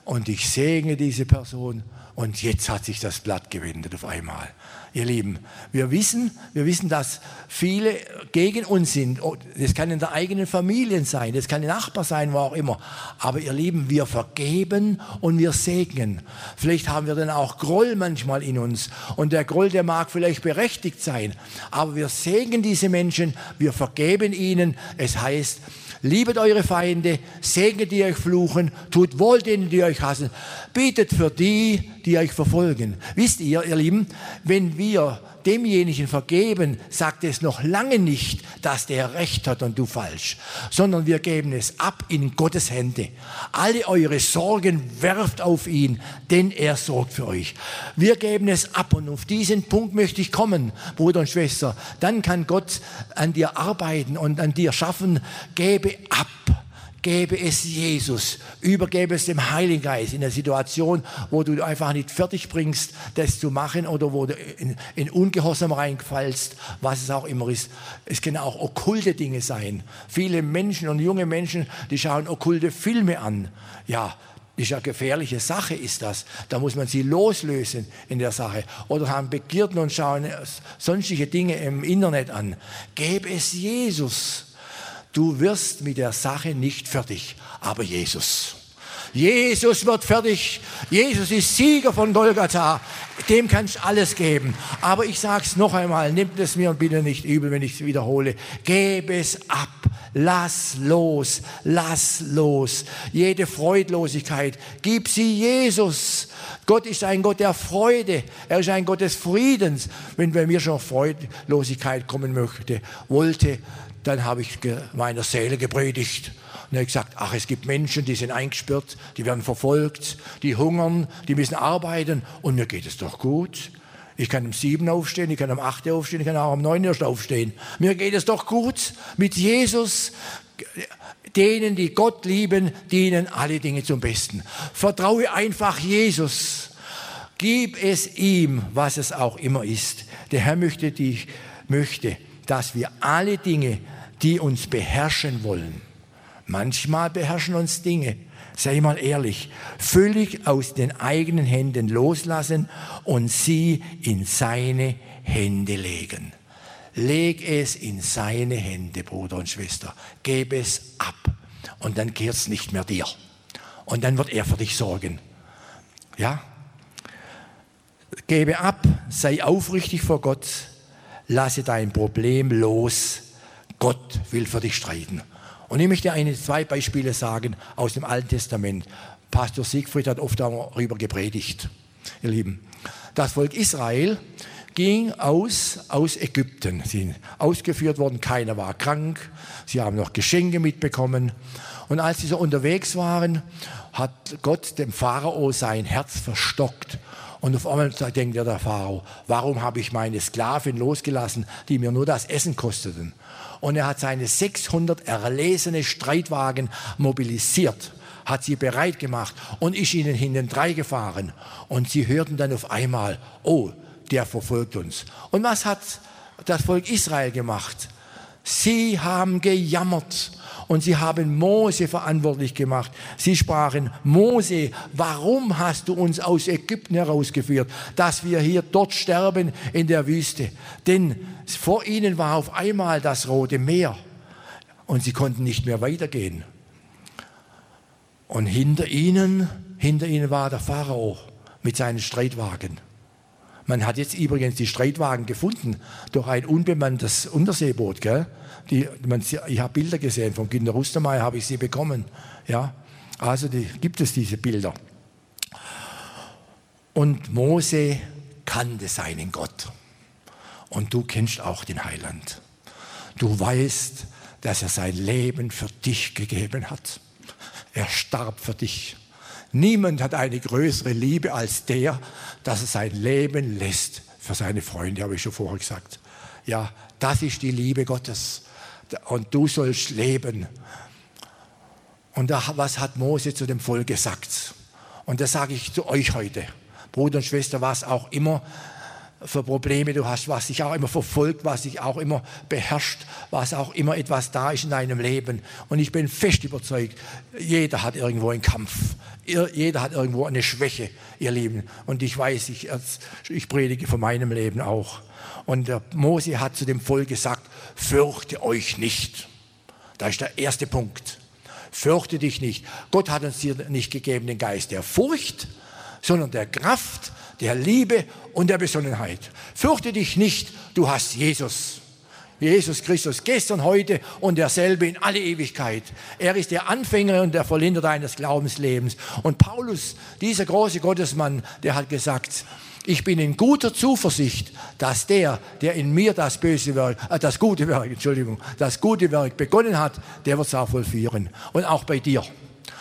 und ich segne diese Person. Und jetzt hat sich das Blatt gewendet auf einmal ihr Lieben. Wir wissen, wir wissen, dass viele gegen uns sind. Oh, das kann in der eigenen Familie sein, das kann ein Nachbar sein, wo auch immer. Aber ihr Lieben, wir vergeben und wir segnen. Vielleicht haben wir dann auch Groll manchmal in uns. Und der Groll, der mag vielleicht berechtigt sein. Aber wir segnen diese Menschen, wir vergeben ihnen. Es heißt, liebet eure Feinde, segnet die euch fluchen, tut wohl denen, die euch hassen, betet für die, die euch verfolgen. Wisst ihr, ihr Lieben, wenn wir demjenigen vergeben, sagt es noch lange nicht, dass der Recht hat und du falsch, sondern wir geben es ab in Gottes Hände. Alle eure Sorgen werft auf ihn, denn er sorgt für euch. Wir geben es ab und auf diesen Punkt möchte ich kommen, Bruder und Schwester. Dann kann Gott an dir arbeiten und an dir schaffen. Gebe ab Gebe es Jesus, übergebe es dem Heiligen Geist in der Situation, wo du einfach nicht fertig bringst, das zu machen oder wo du in, in Ungehorsam reingefallst, was es auch immer ist. Es können auch okkulte Dinge sein. Viele Menschen und junge Menschen, die schauen okkulte Filme an. Ja, ist ja gefährliche Sache, ist das. Da muss man sie loslösen in der Sache. Oder haben Begierden und schauen sonstige Dinge im Internet an. Gebe es Jesus. Du wirst mit der Sache nicht fertig, aber Jesus. Jesus wird fertig. Jesus ist Sieger von Golgatha. Dem kannst du alles geben. Aber ich sage es noch einmal, nimmt es mir bitte nicht übel, wenn ich es wiederhole. Gebe es ab. Lass los, lass los. Jede Freudlosigkeit, gib sie Jesus. Gott ist ein Gott der Freude. Er ist ein Gott des Friedens. Wenn bei mir schon Freudlosigkeit kommen möchte, wollte, dann habe ich meiner Seele gepredigt. Und er hat gesagt, ach, es gibt Menschen, die sind eingesperrt, die werden verfolgt, die hungern, die müssen arbeiten und mir geht es doch gut. Ich kann um sieben aufstehen, ich kann um acht aufstehen, ich kann auch um neun erst aufstehen. Mir geht es doch gut mit Jesus. Denen, die Gott lieben, dienen alle Dinge zum Besten. Vertraue einfach Jesus. Gib es ihm, was es auch immer ist. Der Herr möchte dich, möchte, dass wir alle Dinge, die uns beherrschen wollen, manchmal beherrschen uns Dinge, sei mal ehrlich, völlig aus den eigenen Händen loslassen und sie in seine Hände legen. Leg es in seine Hände, Bruder und Schwester. Gebe es ab. Und dann kehrt es nicht mehr dir. Und dann wird er für dich sorgen. Ja? Gebe ab, sei aufrichtig vor Gott, lasse dein Problem los. Gott will für dich streiten. Und ich möchte eine, zwei Beispiele sagen aus dem Alten Testament. Pastor Siegfried hat oft darüber gepredigt, ihr Lieben. Das Volk Israel ging aus, aus Ägypten. Sie sind ausgeführt worden, keiner war krank, sie haben noch Geschenke mitbekommen. Und als sie so unterwegs waren, hat Gott dem Pharao sein Herz verstockt. Und auf einmal denkt er der Pharao, warum habe ich meine Sklaven losgelassen, die mir nur das Essen kosteten? Und er hat seine 600 erlesene Streitwagen mobilisiert, hat sie bereit gemacht und ist ihnen hintendrein gefahren. Und sie hörten dann auf einmal, oh, der verfolgt uns. Und was hat das Volk Israel gemacht? Sie haben gejammert und sie haben Mose verantwortlich gemacht. Sie sprachen, Mose, warum hast du uns aus Ägypten herausgeführt, dass wir hier dort sterben in der Wüste? Denn vor ihnen war auf einmal das Rote Meer und sie konnten nicht mehr weitergehen. Und hinter ihnen, hinter ihnen war der Pharao mit seinen Streitwagen. Man hat jetzt übrigens die Streitwagen gefunden durch ein unbemanntes Unterseeboot. Gell? Die, man, ich habe Bilder gesehen, von Günter Rustermeier habe ich sie bekommen. Ja? Also die, gibt es diese Bilder. Und Mose kannte seinen Gott. Und du kennst auch den Heiland. Du weißt, dass er sein Leben für dich gegeben hat. Er starb für dich. Niemand hat eine größere Liebe als der, dass er sein Leben lässt für seine Freunde, habe ich schon vorher gesagt. Ja, das ist die Liebe Gottes. Und du sollst leben. Und was hat Mose zu dem Volk gesagt? Und das sage ich zu euch heute. Bruder und Schwester, was auch immer für Probleme du hast, was dich auch immer verfolgt, was dich auch immer beherrscht, was auch immer etwas da ist in deinem Leben. Und ich bin fest überzeugt, jeder hat irgendwo einen Kampf, jeder hat irgendwo eine Schwäche, ihr Lieben. Und ich weiß, ich, ich predige von meinem Leben auch. Und der Mose hat zu dem Volk gesagt, fürchte euch nicht. Da ist der erste Punkt. Fürchte dich nicht. Gott hat uns hier nicht gegeben den Geist der Furcht, sondern der Kraft, der Liebe und der Besonnenheit. Fürchte dich nicht, du hast Jesus. Jesus Christus, gestern, heute und derselbe in alle Ewigkeit. Er ist der Anfänger und der Vollender deines Glaubenslebens. Und Paulus, dieser große Gottesmann, der hat gesagt, ich bin in guter Zuversicht, dass der, der in mir das böse Werk, äh, das gute Werk, Entschuldigung, das gute Werk begonnen hat, der wird es auch vollführen. Und auch bei dir.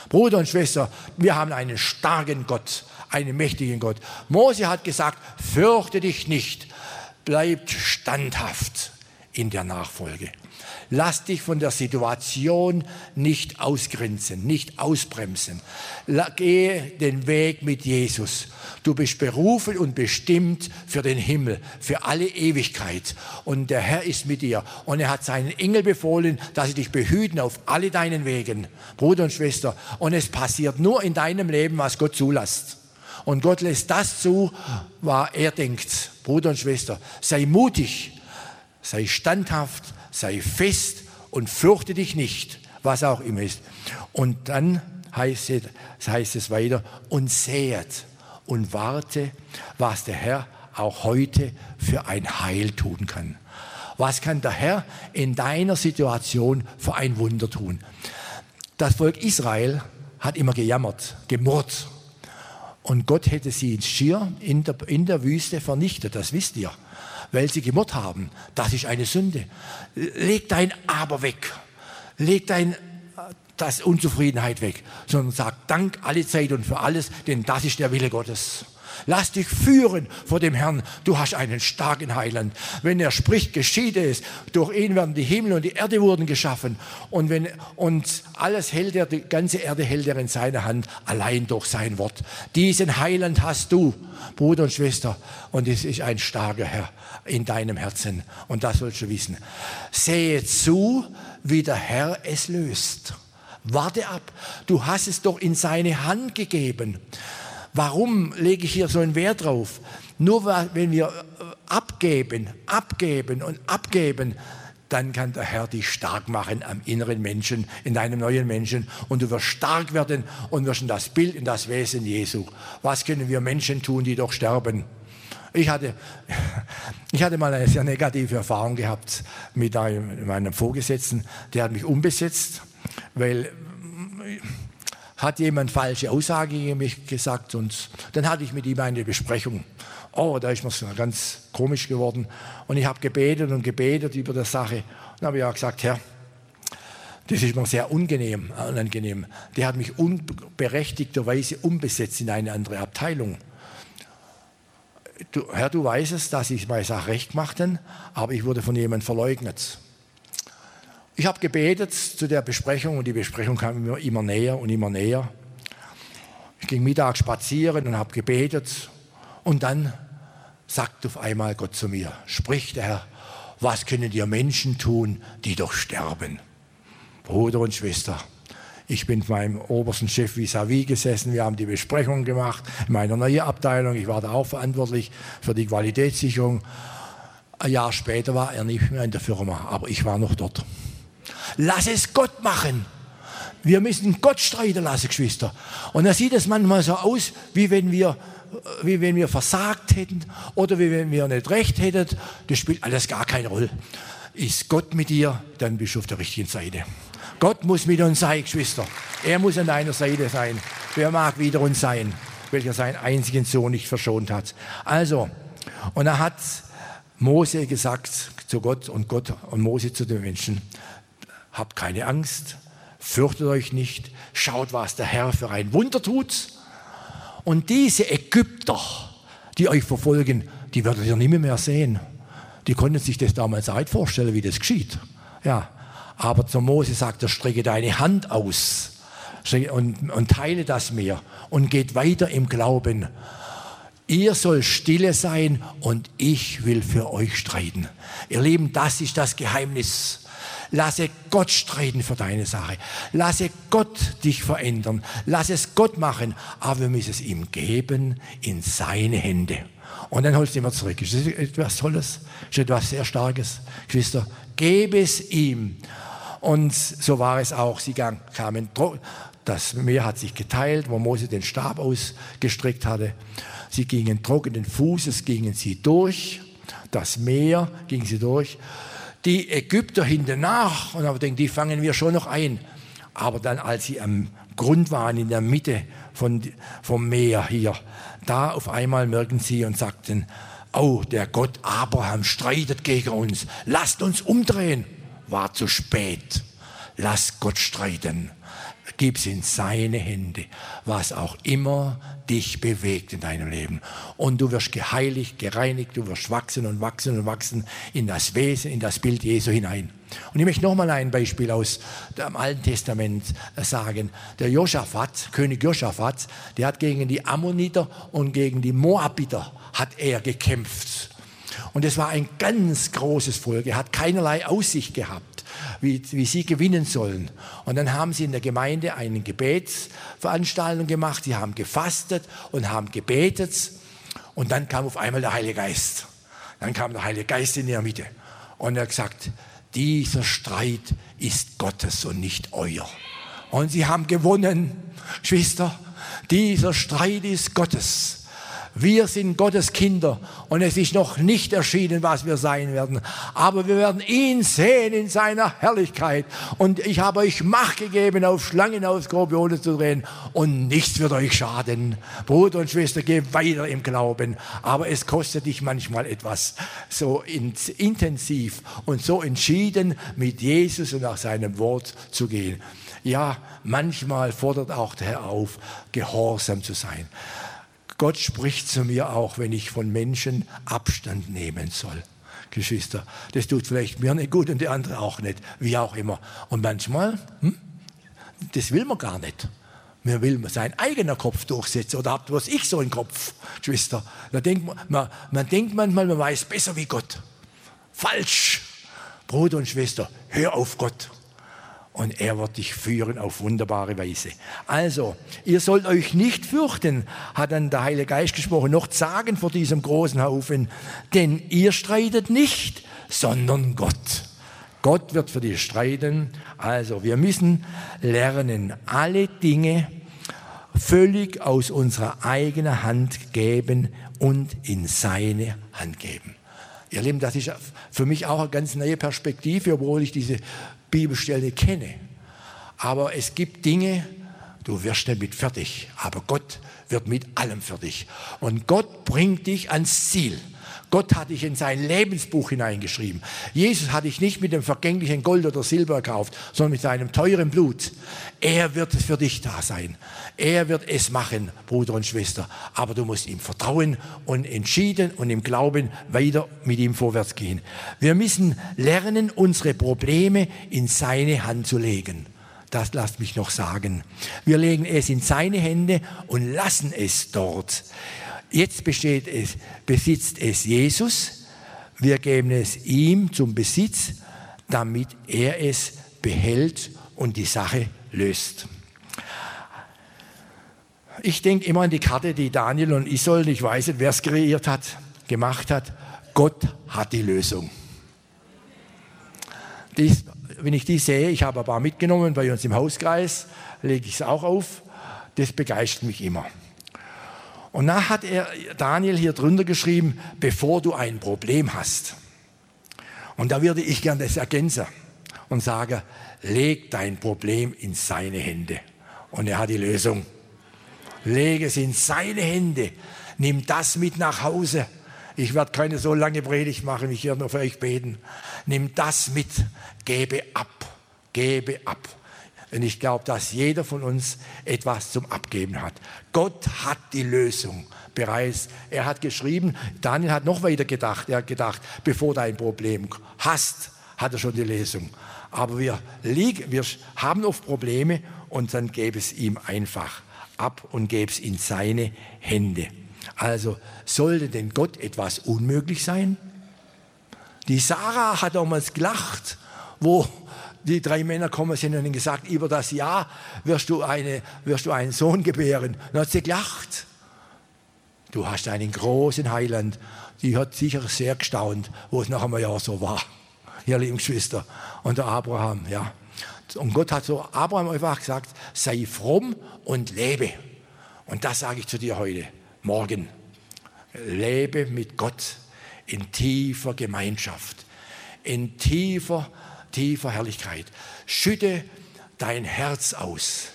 Bruder und Schwester, wir haben einen starken Gott, einen mächtigen Gott. Mose hat gesagt, fürchte dich nicht, bleib standhaft in der Nachfolge. Lass dich von der Situation nicht ausgrenzen, nicht ausbremsen. Gehe den Weg mit Jesus. Du bist berufen und bestimmt für den Himmel, für alle Ewigkeit. Und der Herr ist mit dir. Und er hat seinen Engel befohlen, dass sie dich behüten auf alle deinen Wegen, Bruder und Schwester. Und es passiert nur in deinem Leben, was Gott zulässt. Und Gott lässt das zu, was er denkt. Bruder und Schwester, sei mutig, sei standhaft, sei fest und fürchte dich nicht, was auch immer ist. Und dann heißt es, heißt es weiter, und sehet und warte, was der Herr auch heute für ein Heil tun kann. Was kann der Herr in deiner Situation für ein Wunder tun? Das Volk Israel hat immer gejammert, gemurrt. Und Gott hätte sie ins Schier in der, in der Wüste vernichtet, das wisst ihr weil sie gemurrt haben. Das ist eine Sünde. Leg dein Aber weg. Leg dein das Unzufriedenheit weg, sondern sag Dank alle Zeit und für alles, denn das ist der Wille Gottes. Lass dich führen vor dem Herrn. Du hast einen starken Heiland. Wenn er spricht, geschieht es. Durch ihn werden die Himmel und die Erde wurden geschaffen. Und, wenn, und alles hält er, die ganze Erde hält er in seiner Hand, allein durch sein Wort. Diesen Heiland hast du, Bruder und Schwester. Und es ist ein starker Herr in deinem Herzen. Und das sollst du wissen. Sehe zu, wie der Herr es löst. Warte ab. Du hast es doch in seine Hand gegeben. Warum lege ich hier so einen Wert drauf? Nur wenn wir äh, abgeben, abgeben und abgeben, dann kann der Herr dich stark machen am inneren Menschen, in deinem neuen Menschen. Und du wirst stark werden und wirst in das Bild, in das Wesen Jesu. Was können wir Menschen tun, die doch sterben? Ich hatte, <laughs> ich hatte mal eine sehr negative Erfahrung gehabt mit einem, meinem Vorgesetzten. Der hat mich umbesetzt, weil hat jemand falsche Aussage gegen mich gesagt und dann hatte ich mit ihm eine Besprechung. Oh, da ist mir ganz komisch geworden und ich habe gebetet und gebetet über die Sache und habe ja gesagt, Herr, das ist mir sehr unangenehm, unangenehm. Der hat mich unberechtigterweise umbesetzt in eine andere Abteilung. Du, Herr, du weißt es, dass ich meine Sache recht gemacht habe, aber ich wurde von jemandem verleugnet. Ich habe gebetet zu der Besprechung und die Besprechung kam immer, immer näher und immer näher. Ich ging mittags spazieren und habe gebetet und dann sagt auf einmal Gott zu mir, spricht der Herr, was können dir Menschen tun, die doch sterben? Bruder und Schwester, ich bin mit meinem obersten Chef vis-à-vis -vis gesessen, wir haben die Besprechung gemacht in meiner neuen Abteilung, ich war da auch verantwortlich für die Qualitätssicherung. Ein Jahr später war er nicht mehr in der Firma, aber ich war noch dort. Lass es Gott machen. Wir müssen Gott streiten lassen, Geschwister. Und da sieht es manchmal so aus, wie wenn wir, wie wenn wir versagt hätten oder wie wenn wir nicht recht hätten. Das spielt alles gar keine Rolle. Ist Gott mit dir, dann bist du auf der richtigen Seite. Gott muss mit uns sein, Geschwister. Er muss an deiner Seite sein. Wer mag wieder uns sein, welcher seinen einzigen Sohn nicht verschont hat. Also, und er hat Mose gesagt zu Gott und Gott und Mose zu den Menschen, habt keine Angst, fürchtet euch nicht, schaut, was der Herr für ein Wunder tut. Und diese Ägypter, die euch verfolgen, die werdet ihr nicht mehr sehen. Die konnten sich das damals nicht vorstellen, wie das geschieht. Ja, aber zu Mose sagt er, strecke deine Hand aus und, und teile das Meer und geht weiter im Glauben. Ihr soll stille sein und ich will für euch streiten. Ihr Lieben, das ist das Geheimnis Lasse Gott streiten für deine Sache. Lasse Gott dich verändern. Lass es Gott machen. Aber wir müssen es ihm geben in seine Hände. Und dann holst du immer zurück. Ist das etwas Tolles? Ist das etwas sehr Starkes? Geschwister, gebe es ihm. Und so war es auch. Sie kamen, das Meer hat sich geteilt, wo Mose den Stab ausgestreckt hatte. Sie gingen trockenen Fußes, gingen sie durch. Das Meer ging sie durch die Ägypter hinten nach und aber denkt, die fangen wir schon noch ein. Aber dann, als sie am Grund waren, in der Mitte von, vom Meer hier, da auf einmal merken sie und sagten, oh, der Gott Abraham streitet gegen uns, lasst uns umdrehen. War zu spät. Lass Gott streiten. Gib's in seine Hände, was auch immer dich bewegt in deinem Leben. Und du wirst geheiligt, gereinigt, du wirst wachsen und wachsen und wachsen in das Wesen, in das Bild Jesu hinein. Und ich möchte nochmal ein Beispiel aus dem Alten Testament sagen. Der Josaphat, König Josaphat, der hat gegen die Ammoniter und gegen die Moabiter hat er gekämpft. Und es war ein ganz großes Volk. Er hat keinerlei Aussicht gehabt, wie, wie sie gewinnen sollen. Und dann haben sie in der Gemeinde eine Gebetsveranstaltung gemacht. Sie haben gefastet und haben gebetet. Und dann kam auf einmal der Heilige Geist. Dann kam der Heilige Geist in ihre Mitte. Und er hat gesagt, dieser Streit ist Gottes und nicht euer. Und sie haben gewonnen, Geschwister. Dieser Streit ist Gottes. Wir sind Gottes Kinder und es ist noch nicht erschienen, was wir sein werden. Aber wir werden ihn sehen in seiner Herrlichkeit. Und ich habe euch Macht gegeben, auf Schlangen, auf Skorpione zu drehen und nichts wird euch schaden. Bruder und Schwester, geh weiter im Glauben. Aber es kostet dich manchmal etwas, so intensiv und so entschieden mit Jesus und nach seinem Wort zu gehen. Ja, manchmal fordert auch der Herr auf, gehorsam zu sein. Gott spricht zu mir auch, wenn ich von Menschen Abstand nehmen soll. Geschwister, das tut vielleicht mir nicht gut und der andere auch nicht, wie auch immer. Und manchmal, hm, das will man gar nicht. Man will seinen eigenen Kopf durchsetzen oder habt was ich so im Kopf, Geschwister. Da denkt man, man, man denkt manchmal, man weiß besser wie Gott. Falsch. Bruder und Schwester, hör auf Gott und er wird dich führen auf wunderbare Weise. Also, ihr sollt euch nicht fürchten, hat dann der Heilige Geist gesprochen, noch zagen vor diesem großen Haufen, denn ihr streitet nicht, sondern Gott. Gott wird für dich streiten. Also, wir müssen lernen, alle Dinge völlig aus unserer eigenen Hand geben und in seine Hand geben. Ihr Lieben, das ist für mich auch eine ganz neue Perspektive, obwohl ich diese Bibelstelle kenne. Aber es gibt Dinge, du wirst damit fertig, aber Gott wird mit allem fertig. Und Gott bringt dich ans Ziel. Gott hat dich in sein Lebensbuch hineingeschrieben. Jesus hat dich nicht mit dem vergänglichen Gold oder Silber gekauft, sondern mit seinem teuren Blut. Er wird für dich da sein. Er wird es machen, Bruder und Schwester. Aber du musst ihm vertrauen und entschieden und im Glauben weiter mit ihm vorwärts gehen. Wir müssen lernen, unsere Probleme in seine Hand zu legen. Das lasst mich noch sagen. Wir legen es in seine Hände und lassen es dort. Jetzt besteht es, besitzt es Jesus. Wir geben es ihm zum Besitz, damit er es behält und die Sache löst. Ich denke immer an die Karte, die Daniel und Isolde, ich weiß nicht, wer es kreiert hat, gemacht hat. Gott hat die Lösung. Dies, wenn ich die sehe, ich habe ein paar mitgenommen bei uns im Hauskreis, lege ich es auch auf. Das begeistert mich immer. Und da hat er Daniel hier drunter geschrieben, bevor du ein Problem hast. Und da würde ich gerne das ergänzen und sage, leg dein Problem in seine Hände. Und er hat die Lösung. Lege es in seine Hände. Nimm das mit nach Hause. Ich werde keine so lange Predigt machen, ich werde nur für euch beten. Nimm das mit. Gebe ab. Gebe ab. Und ich glaube, dass jeder von uns etwas zum Abgeben hat. Gott hat die Lösung bereits. Er hat geschrieben, Daniel hat noch weiter gedacht. Er hat gedacht, bevor du ein Problem hast, hat er schon die Lösung. Aber wir, liegen, wir haben oft Probleme und dann gäbe es ihm einfach ab und gäbe es in seine Hände. Also sollte denn Gott etwas unmöglich sein? Die Sarah hat damals gelacht, wo die drei Männer kommen sind und haben gesagt, über das Jahr wirst du, eine, wirst du einen Sohn gebären. Und dann hat sie gelacht. Du hast einen großen Heiland. Die hat sicher sehr gestaunt, wo es nach einem Jahr so war. Ihr lieben Geschwister. Und der Abraham, ja. Und Gott hat so Abraham einfach gesagt, sei fromm und lebe. Und das sage ich zu dir heute, morgen. Lebe mit Gott in tiefer Gemeinschaft, in tiefer tiefer Herrlichkeit. Schütte dein Herz aus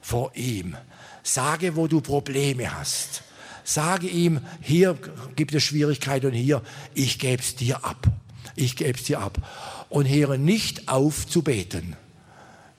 vor ihm. Sage, wo du Probleme hast. Sage ihm, hier gibt es Schwierigkeiten und hier, ich gebe es dir ab. Ich gebe es dir ab. Und höre nicht auf zu beten.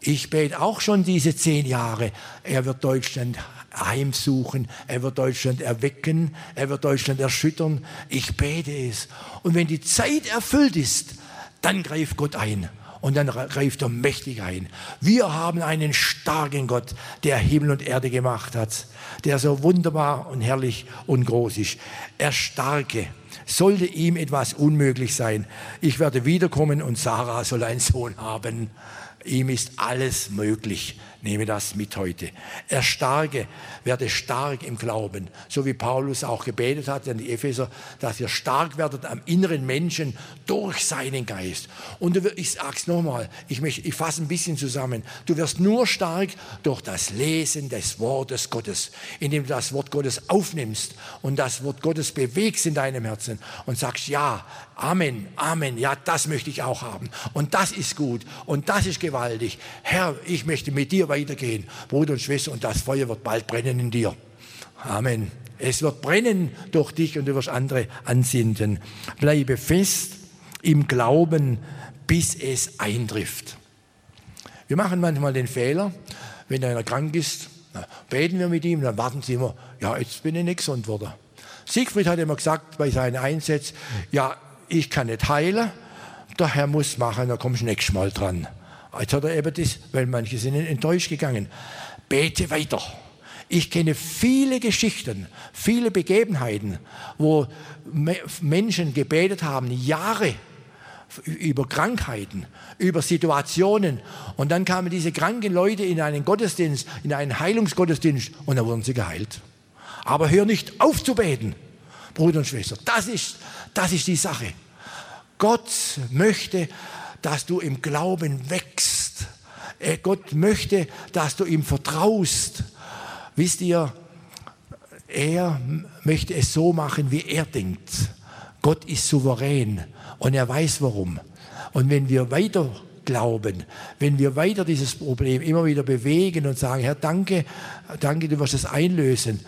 Ich bete auch schon diese zehn Jahre. Er wird Deutschland heimsuchen, er wird Deutschland erwecken, er wird Deutschland erschüttern. Ich bete es. Und wenn die Zeit erfüllt ist, dann greift Gott ein. Und dann greift er mächtig ein. Wir haben einen starken Gott, der Himmel und Erde gemacht hat, der so wunderbar und herrlich und groß ist. Er starke. Sollte ihm etwas unmöglich sein, ich werde wiederkommen und Sarah soll einen Sohn haben. Ihm ist alles möglich. Nehme das mit heute. Erstarke, werde stark im Glauben, so wie Paulus auch gebetet hat an die Epheser, dass ihr stark werdet am inneren Menschen durch seinen Geist. Und ich sage es nochmal, ich, ich fasse ein bisschen zusammen. Du wirst nur stark durch das Lesen des Wortes Gottes, indem du das Wort Gottes aufnimmst und das Wort Gottes bewegst in deinem Herzen und sagst, ja, Amen, Amen, ja, das möchte ich auch haben. Und das ist gut und das ist gewaltig. Herr, ich möchte mit dir weitergehen, Bruder und Schwester, und das Feuer wird bald brennen in dir. Amen. Es wird brennen durch dich und du wirst andere ansinden. Bleibe fest im Glauben, bis es eintrifft. Wir machen manchmal den Fehler, wenn einer krank ist, beten wir mit ihm, dann warten sie immer, ja, jetzt bin ich nicht gesund worden. Siegfried hat immer gesagt bei seinen Einsätzen, ja, ich kann nicht heilen, der Herr muss machen, da kommst du nächstes Mal dran. Jetzt hat er eben das, weil manche sind enttäuscht gegangen. Bete weiter. Ich kenne viele Geschichten, viele Begebenheiten, wo Menschen gebetet haben, Jahre über Krankheiten, über Situationen. Und dann kamen diese kranken Leute in einen Gottesdienst, in einen Heilungsgottesdienst und dann wurden sie geheilt. Aber hör nicht auf zu beten, Bruder und Schwester. Das ist, das ist die Sache. Gott möchte, dass du im Glauben wächst. Äh, Gott möchte, dass du ihm vertraust. Wisst ihr, er möchte es so machen, wie er denkt. Gott ist souverän und er weiß warum. Und wenn wir weiter glauben, wenn wir weiter dieses Problem immer wieder bewegen und sagen, Herr, danke, danke, du wirst es einlösen,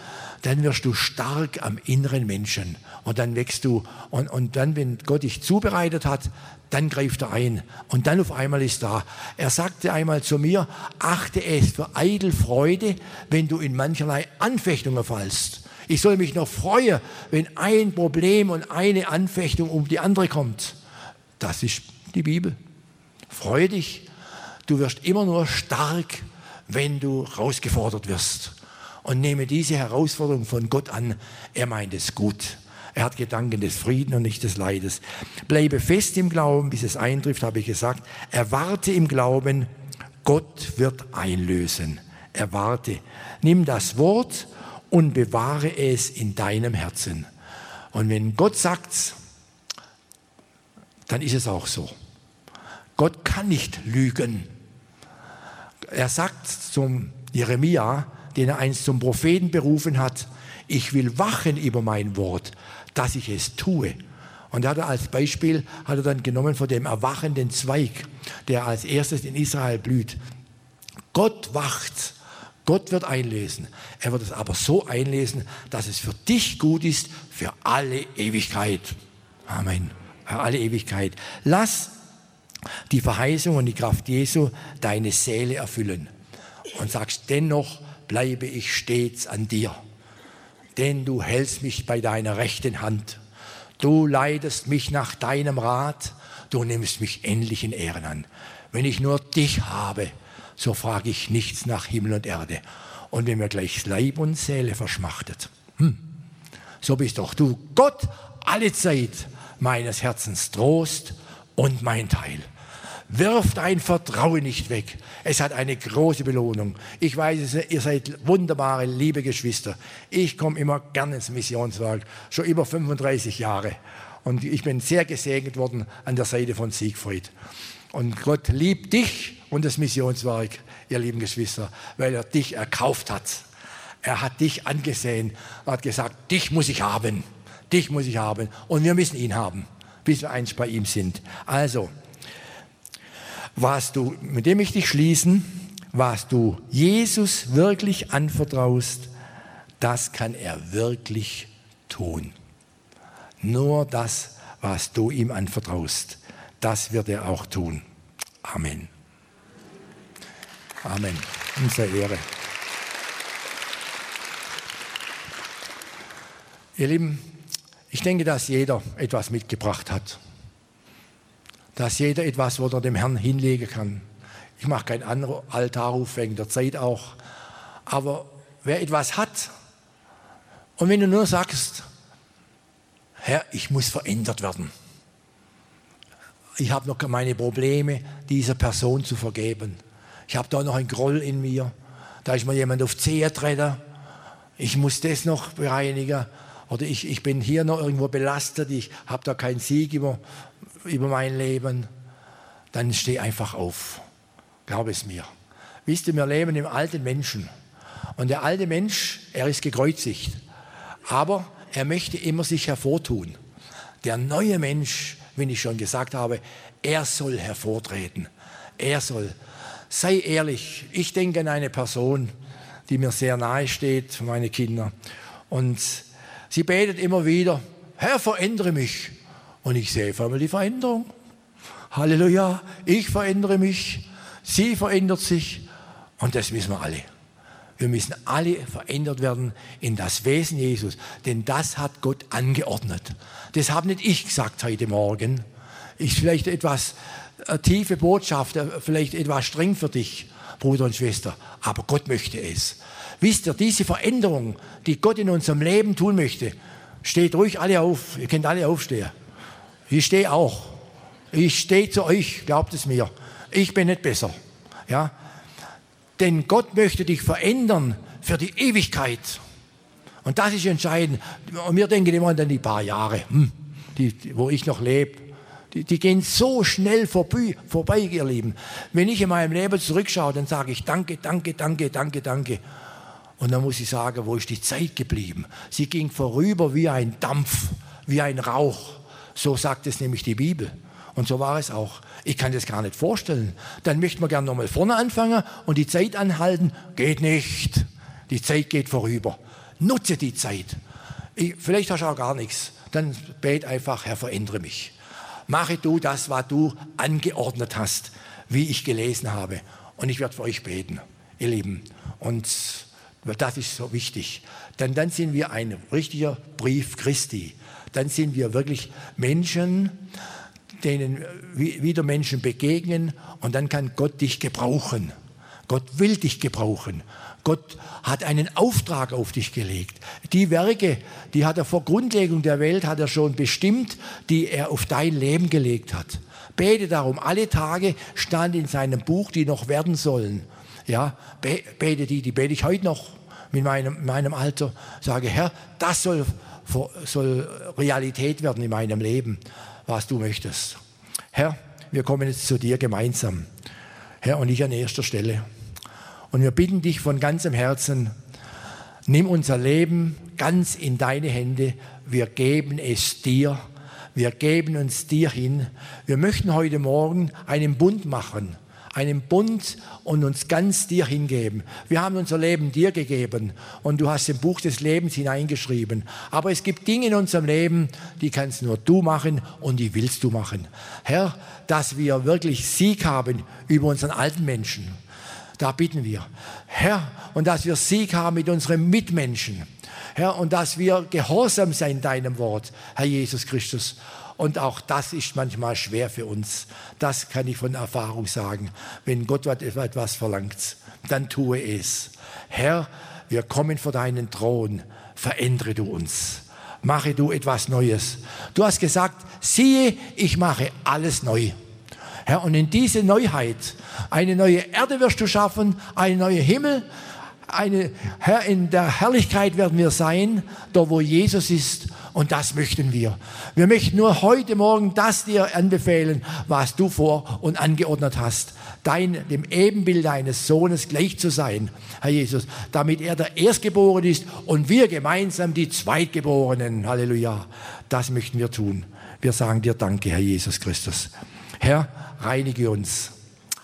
dann wirst du stark am inneren Menschen. Und dann wächst du. Und, und dann, wenn Gott dich zubereitet hat, dann greift er ein. Und dann auf einmal ist da. Er sagte einmal zu mir, achte es für eitel Freude, wenn du in mancherlei Anfechtungen fallst. Ich soll mich noch freuen, wenn ein Problem und eine Anfechtung um die andere kommt. Das ist die Bibel. Freue dich. Du wirst immer nur stark, wenn du herausgefordert wirst und nehme diese Herausforderung von Gott an. Er meint es gut. Er hat Gedanken des Frieden und nicht des Leides. Bleibe fest im Glauben, bis es eintrifft, habe ich gesagt. Erwarte im Glauben, Gott wird einlösen. Erwarte. Nimm das Wort und bewahre es in deinem Herzen. Und wenn Gott sagt, dann ist es auch so. Gott kann nicht lügen. Er sagt zum Jeremia, den er einst zum Propheten berufen hat, ich will wachen über mein Wort, dass ich es tue. Und er hat als Beispiel hat er dann genommen von dem erwachenden Zweig, der als erstes in Israel blüht. Gott wacht, Gott wird einlesen. Er wird es aber so einlesen, dass es für dich gut ist, für alle Ewigkeit. Amen. Für alle Ewigkeit. Lass die Verheißung und die Kraft Jesu deine Seele erfüllen. Und sagst dennoch, bleibe ich stets an dir. Denn du hältst mich bei deiner rechten Hand. Du leidest mich nach deinem Rat. Du nimmst mich endlich in Ehren an. Wenn ich nur dich habe, so frage ich nichts nach Himmel und Erde. Und wenn mir gleich Leib und Seele verschmachtet, hm, so bist doch du Gott alle Zeit meines Herzens Trost und mein Teil. Wirf dein Vertrauen nicht weg. Es hat eine große Belohnung. Ich weiß, ihr seid wunderbare, liebe Geschwister. Ich komme immer gerne ins Missionswerk, schon über 35 Jahre. Und ich bin sehr gesegnet worden an der Seite von Siegfried. Und Gott liebt dich und das Missionswerk, ihr lieben Geschwister, weil er dich erkauft hat. Er hat dich angesehen, er hat gesagt, dich muss ich haben, dich muss ich haben und wir müssen ihn haben, bis wir eins bei ihm sind. Also, was du, mit dem ich dich schließen, was du Jesus wirklich anvertraust, das kann er wirklich tun. Nur das, was du ihm anvertraust, das wird er auch tun. Amen. Amen. Unsere Ehre. Ihr Lieben, ich denke, dass jeder etwas mitgebracht hat. Dass jeder etwas, wo er dem Herrn hinlegen kann. Ich mache keinen Altarruf wegen der Zeit auch. Aber wer etwas hat, und wenn du nur sagst, Herr, ich muss verändert werden. Ich habe noch meine Probleme, dieser Person zu vergeben. Ich habe da noch einen Groll in mir. Da ist mir jemand auf Zehe getreten. Ich muss das noch bereinigen. Oder ich, ich bin hier noch irgendwo belastet. Ich habe da keinen Sieg über, über mein Leben. Dann steh einfach auf. Glaub es mir. Wisst ihr, wir leben im alten Menschen. Und der alte Mensch, er ist gekreuzigt. Aber er möchte immer sich hervortun. Der neue Mensch, wie ich schon gesagt habe, er soll hervortreten. Er soll sei ehrlich, ich denke an eine Person, die mir sehr nahe steht, meine Kinder. Und sie betet immer wieder, Herr, verändere mich. Und ich sehe vor allem die Veränderung. Halleluja, ich verändere mich, sie verändert sich. Und das wissen wir alle. Wir müssen alle verändert werden in das Wesen Jesus, denn das hat Gott angeordnet. Das habe nicht ich gesagt heute Morgen. Ich vielleicht etwas eine tiefe Botschaft, äh, vielleicht etwas streng für dich, Bruder und Schwester, aber Gott möchte es. Wisst ihr, diese Veränderung, die Gott in unserem Leben tun möchte, steht ruhig alle auf. Ihr könnt alle aufstehen. Ich stehe auch. Ich stehe zu euch, glaubt es mir. Ich bin nicht besser. Ja? Denn Gott möchte dich verändern für die Ewigkeit. Und das ist entscheidend. Und wir denken immer an die paar Jahre, hm, die, wo ich noch lebe. Die, die gehen so schnell vorbei, vorbei, ihr Lieben. Wenn ich in meinem Leben zurückschaue, dann sage ich danke, danke, danke, danke, danke. Und dann muss ich sagen, wo ist die Zeit geblieben? Sie ging vorüber wie ein Dampf, wie ein Rauch. So sagt es nämlich die Bibel. Und so war es auch. Ich kann das gar nicht vorstellen. Dann möchte man gerne nochmal vorne anfangen und die Zeit anhalten. Geht nicht. Die Zeit geht vorüber. Nutze die Zeit. Ich, vielleicht hast du auch gar nichts. Dann bet einfach, Herr, verändere mich mache du das, was du angeordnet hast, wie ich gelesen habe. Und ich werde für euch beten, ihr Lieben. Und das ist so wichtig. Denn dann sind wir ein richtiger Brief Christi. Dann sind wir wirklich Menschen, denen wieder Menschen begegnen und dann kann Gott dich gebrauchen. Gott will dich gebrauchen. Gott hat einen Auftrag auf dich gelegt. Die Werke, die hat er vor Grundlegung der Welt, hat er schon bestimmt, die er auf dein Leben gelegt hat. Bete darum. Alle Tage stand in seinem Buch, die noch werden sollen. Ja, bete die, die bete ich heute noch mit meinem, meinem Alter. Sage, Herr, das soll, soll Realität werden in meinem Leben, was du möchtest. Herr, wir kommen jetzt zu dir gemeinsam. Herr, und ich an erster Stelle. Und wir bitten dich von ganzem Herzen, nimm unser Leben ganz in deine Hände. Wir geben es dir. Wir geben uns dir hin. Wir möchten heute Morgen einen Bund machen einen Bund und uns ganz dir hingeben. Wir haben unser Leben dir gegeben und du hast im Buch des Lebens hineingeschrieben. Aber es gibt Dinge in unserem Leben, die kannst nur du machen und die willst du machen. Herr, dass wir wirklich Sieg haben über unseren alten Menschen da bitten wir. Herr, und dass wir Sieg haben mit unseren Mitmenschen. Herr, und dass wir gehorsam sein deinem Wort, Herr Jesus Christus. Und auch das ist manchmal schwer für uns. Das kann ich von Erfahrung sagen. Wenn Gott etwas verlangt, dann tue es. Herr, wir kommen vor deinen Thron. Verändere du uns. Mache du etwas Neues. Du hast gesagt, siehe, ich mache alles neu. Herr, und in diese Neuheit, eine neue Erde wirst du schaffen, einen neuen Himmel, eine, Herr, in der Herrlichkeit werden wir sein, da wo Jesus ist. Und das möchten wir. Wir möchten nur heute Morgen das dir anbefehlen, was du vor und angeordnet hast. Dein, dem Ebenbild deines Sohnes gleich zu sein, Herr Jesus, damit er der Erstgeborene ist und wir gemeinsam die Zweitgeborenen. Halleluja. Das möchten wir tun. Wir sagen dir Danke, Herr Jesus Christus. Herr, reinige uns,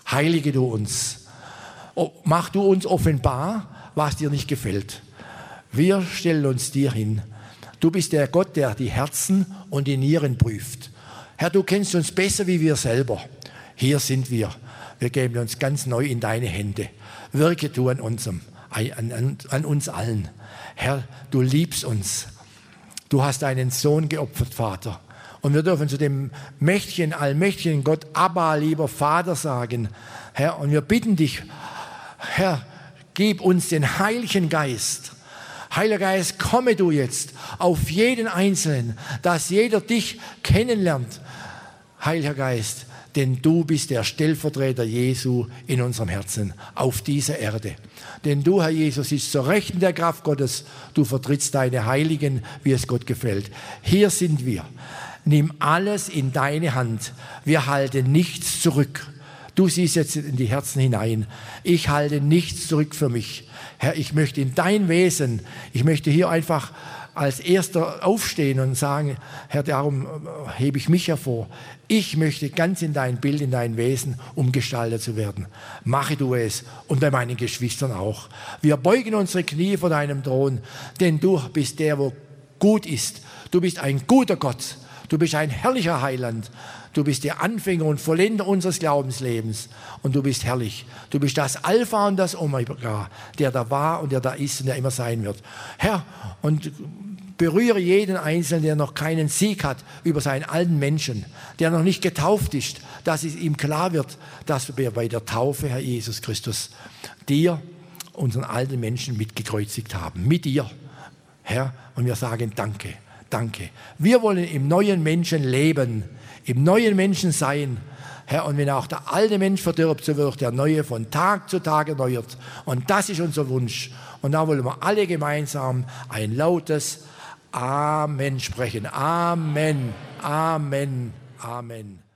heilige du uns, mach du uns offenbar, was dir nicht gefällt. Wir stellen uns dir hin. Du bist der Gott, der die Herzen und die Nieren prüft. Herr, du kennst uns besser wie wir selber. Hier sind wir. wir geben uns ganz neu in deine Hände. Wirke du an, unserem, an, an, an uns allen. Herr, du liebst uns. Du hast deinen Sohn geopfert, Vater. Und wir dürfen zu dem mächtigen, allmächtigen Gott, Abba, lieber Vater, sagen, Herr, und wir bitten dich, Herr, gib uns den Heiligen Geist. Heiliger Geist, komme du jetzt auf jeden Einzelnen, dass jeder dich kennenlernt. Heiliger Geist, denn du bist der Stellvertreter Jesu in unserem Herzen auf dieser Erde. Denn du, Herr Jesus, bist zur Rechten der Kraft Gottes. Du vertrittst deine Heiligen, wie es Gott gefällt. Hier sind wir. Nimm alles in deine Hand. Wir halten nichts zurück. Du siehst jetzt in die Herzen hinein. Ich halte nichts zurück für mich. Herr, ich möchte in dein Wesen, ich möchte hier einfach als Erster aufstehen und sagen, Herr, darum hebe ich mich hervor. Ich möchte ganz in dein Bild, in dein Wesen umgestaltet zu werden. Mache du es und bei meinen Geschwistern auch. Wir beugen unsere Knie vor deinem Thron, denn du bist der, wo gut ist. Du bist ein guter Gott. Du bist ein herrlicher Heiland. Du bist der Anfänger und Vollender unseres Glaubenslebens. Und du bist herrlich. Du bist das Alpha und das Omega, der da war und der da ist und der immer sein wird. Herr, und berühre jeden Einzelnen, der noch keinen Sieg hat über seinen alten Menschen, der noch nicht getauft ist, dass es ihm klar wird, dass wir bei der Taufe, Herr Jesus Christus, dir, unseren alten Menschen mitgekreuzigt haben. Mit dir, Herr. Und wir sagen Danke. Danke. Wir wollen im neuen Menschen leben, im neuen Menschen sein. Herr, und wenn auch der alte Mensch verdirbt, so wird der neue von Tag zu Tag erneuert. Und das ist unser Wunsch. Und da wollen wir alle gemeinsam ein lautes Amen sprechen. Amen, Amen, Amen.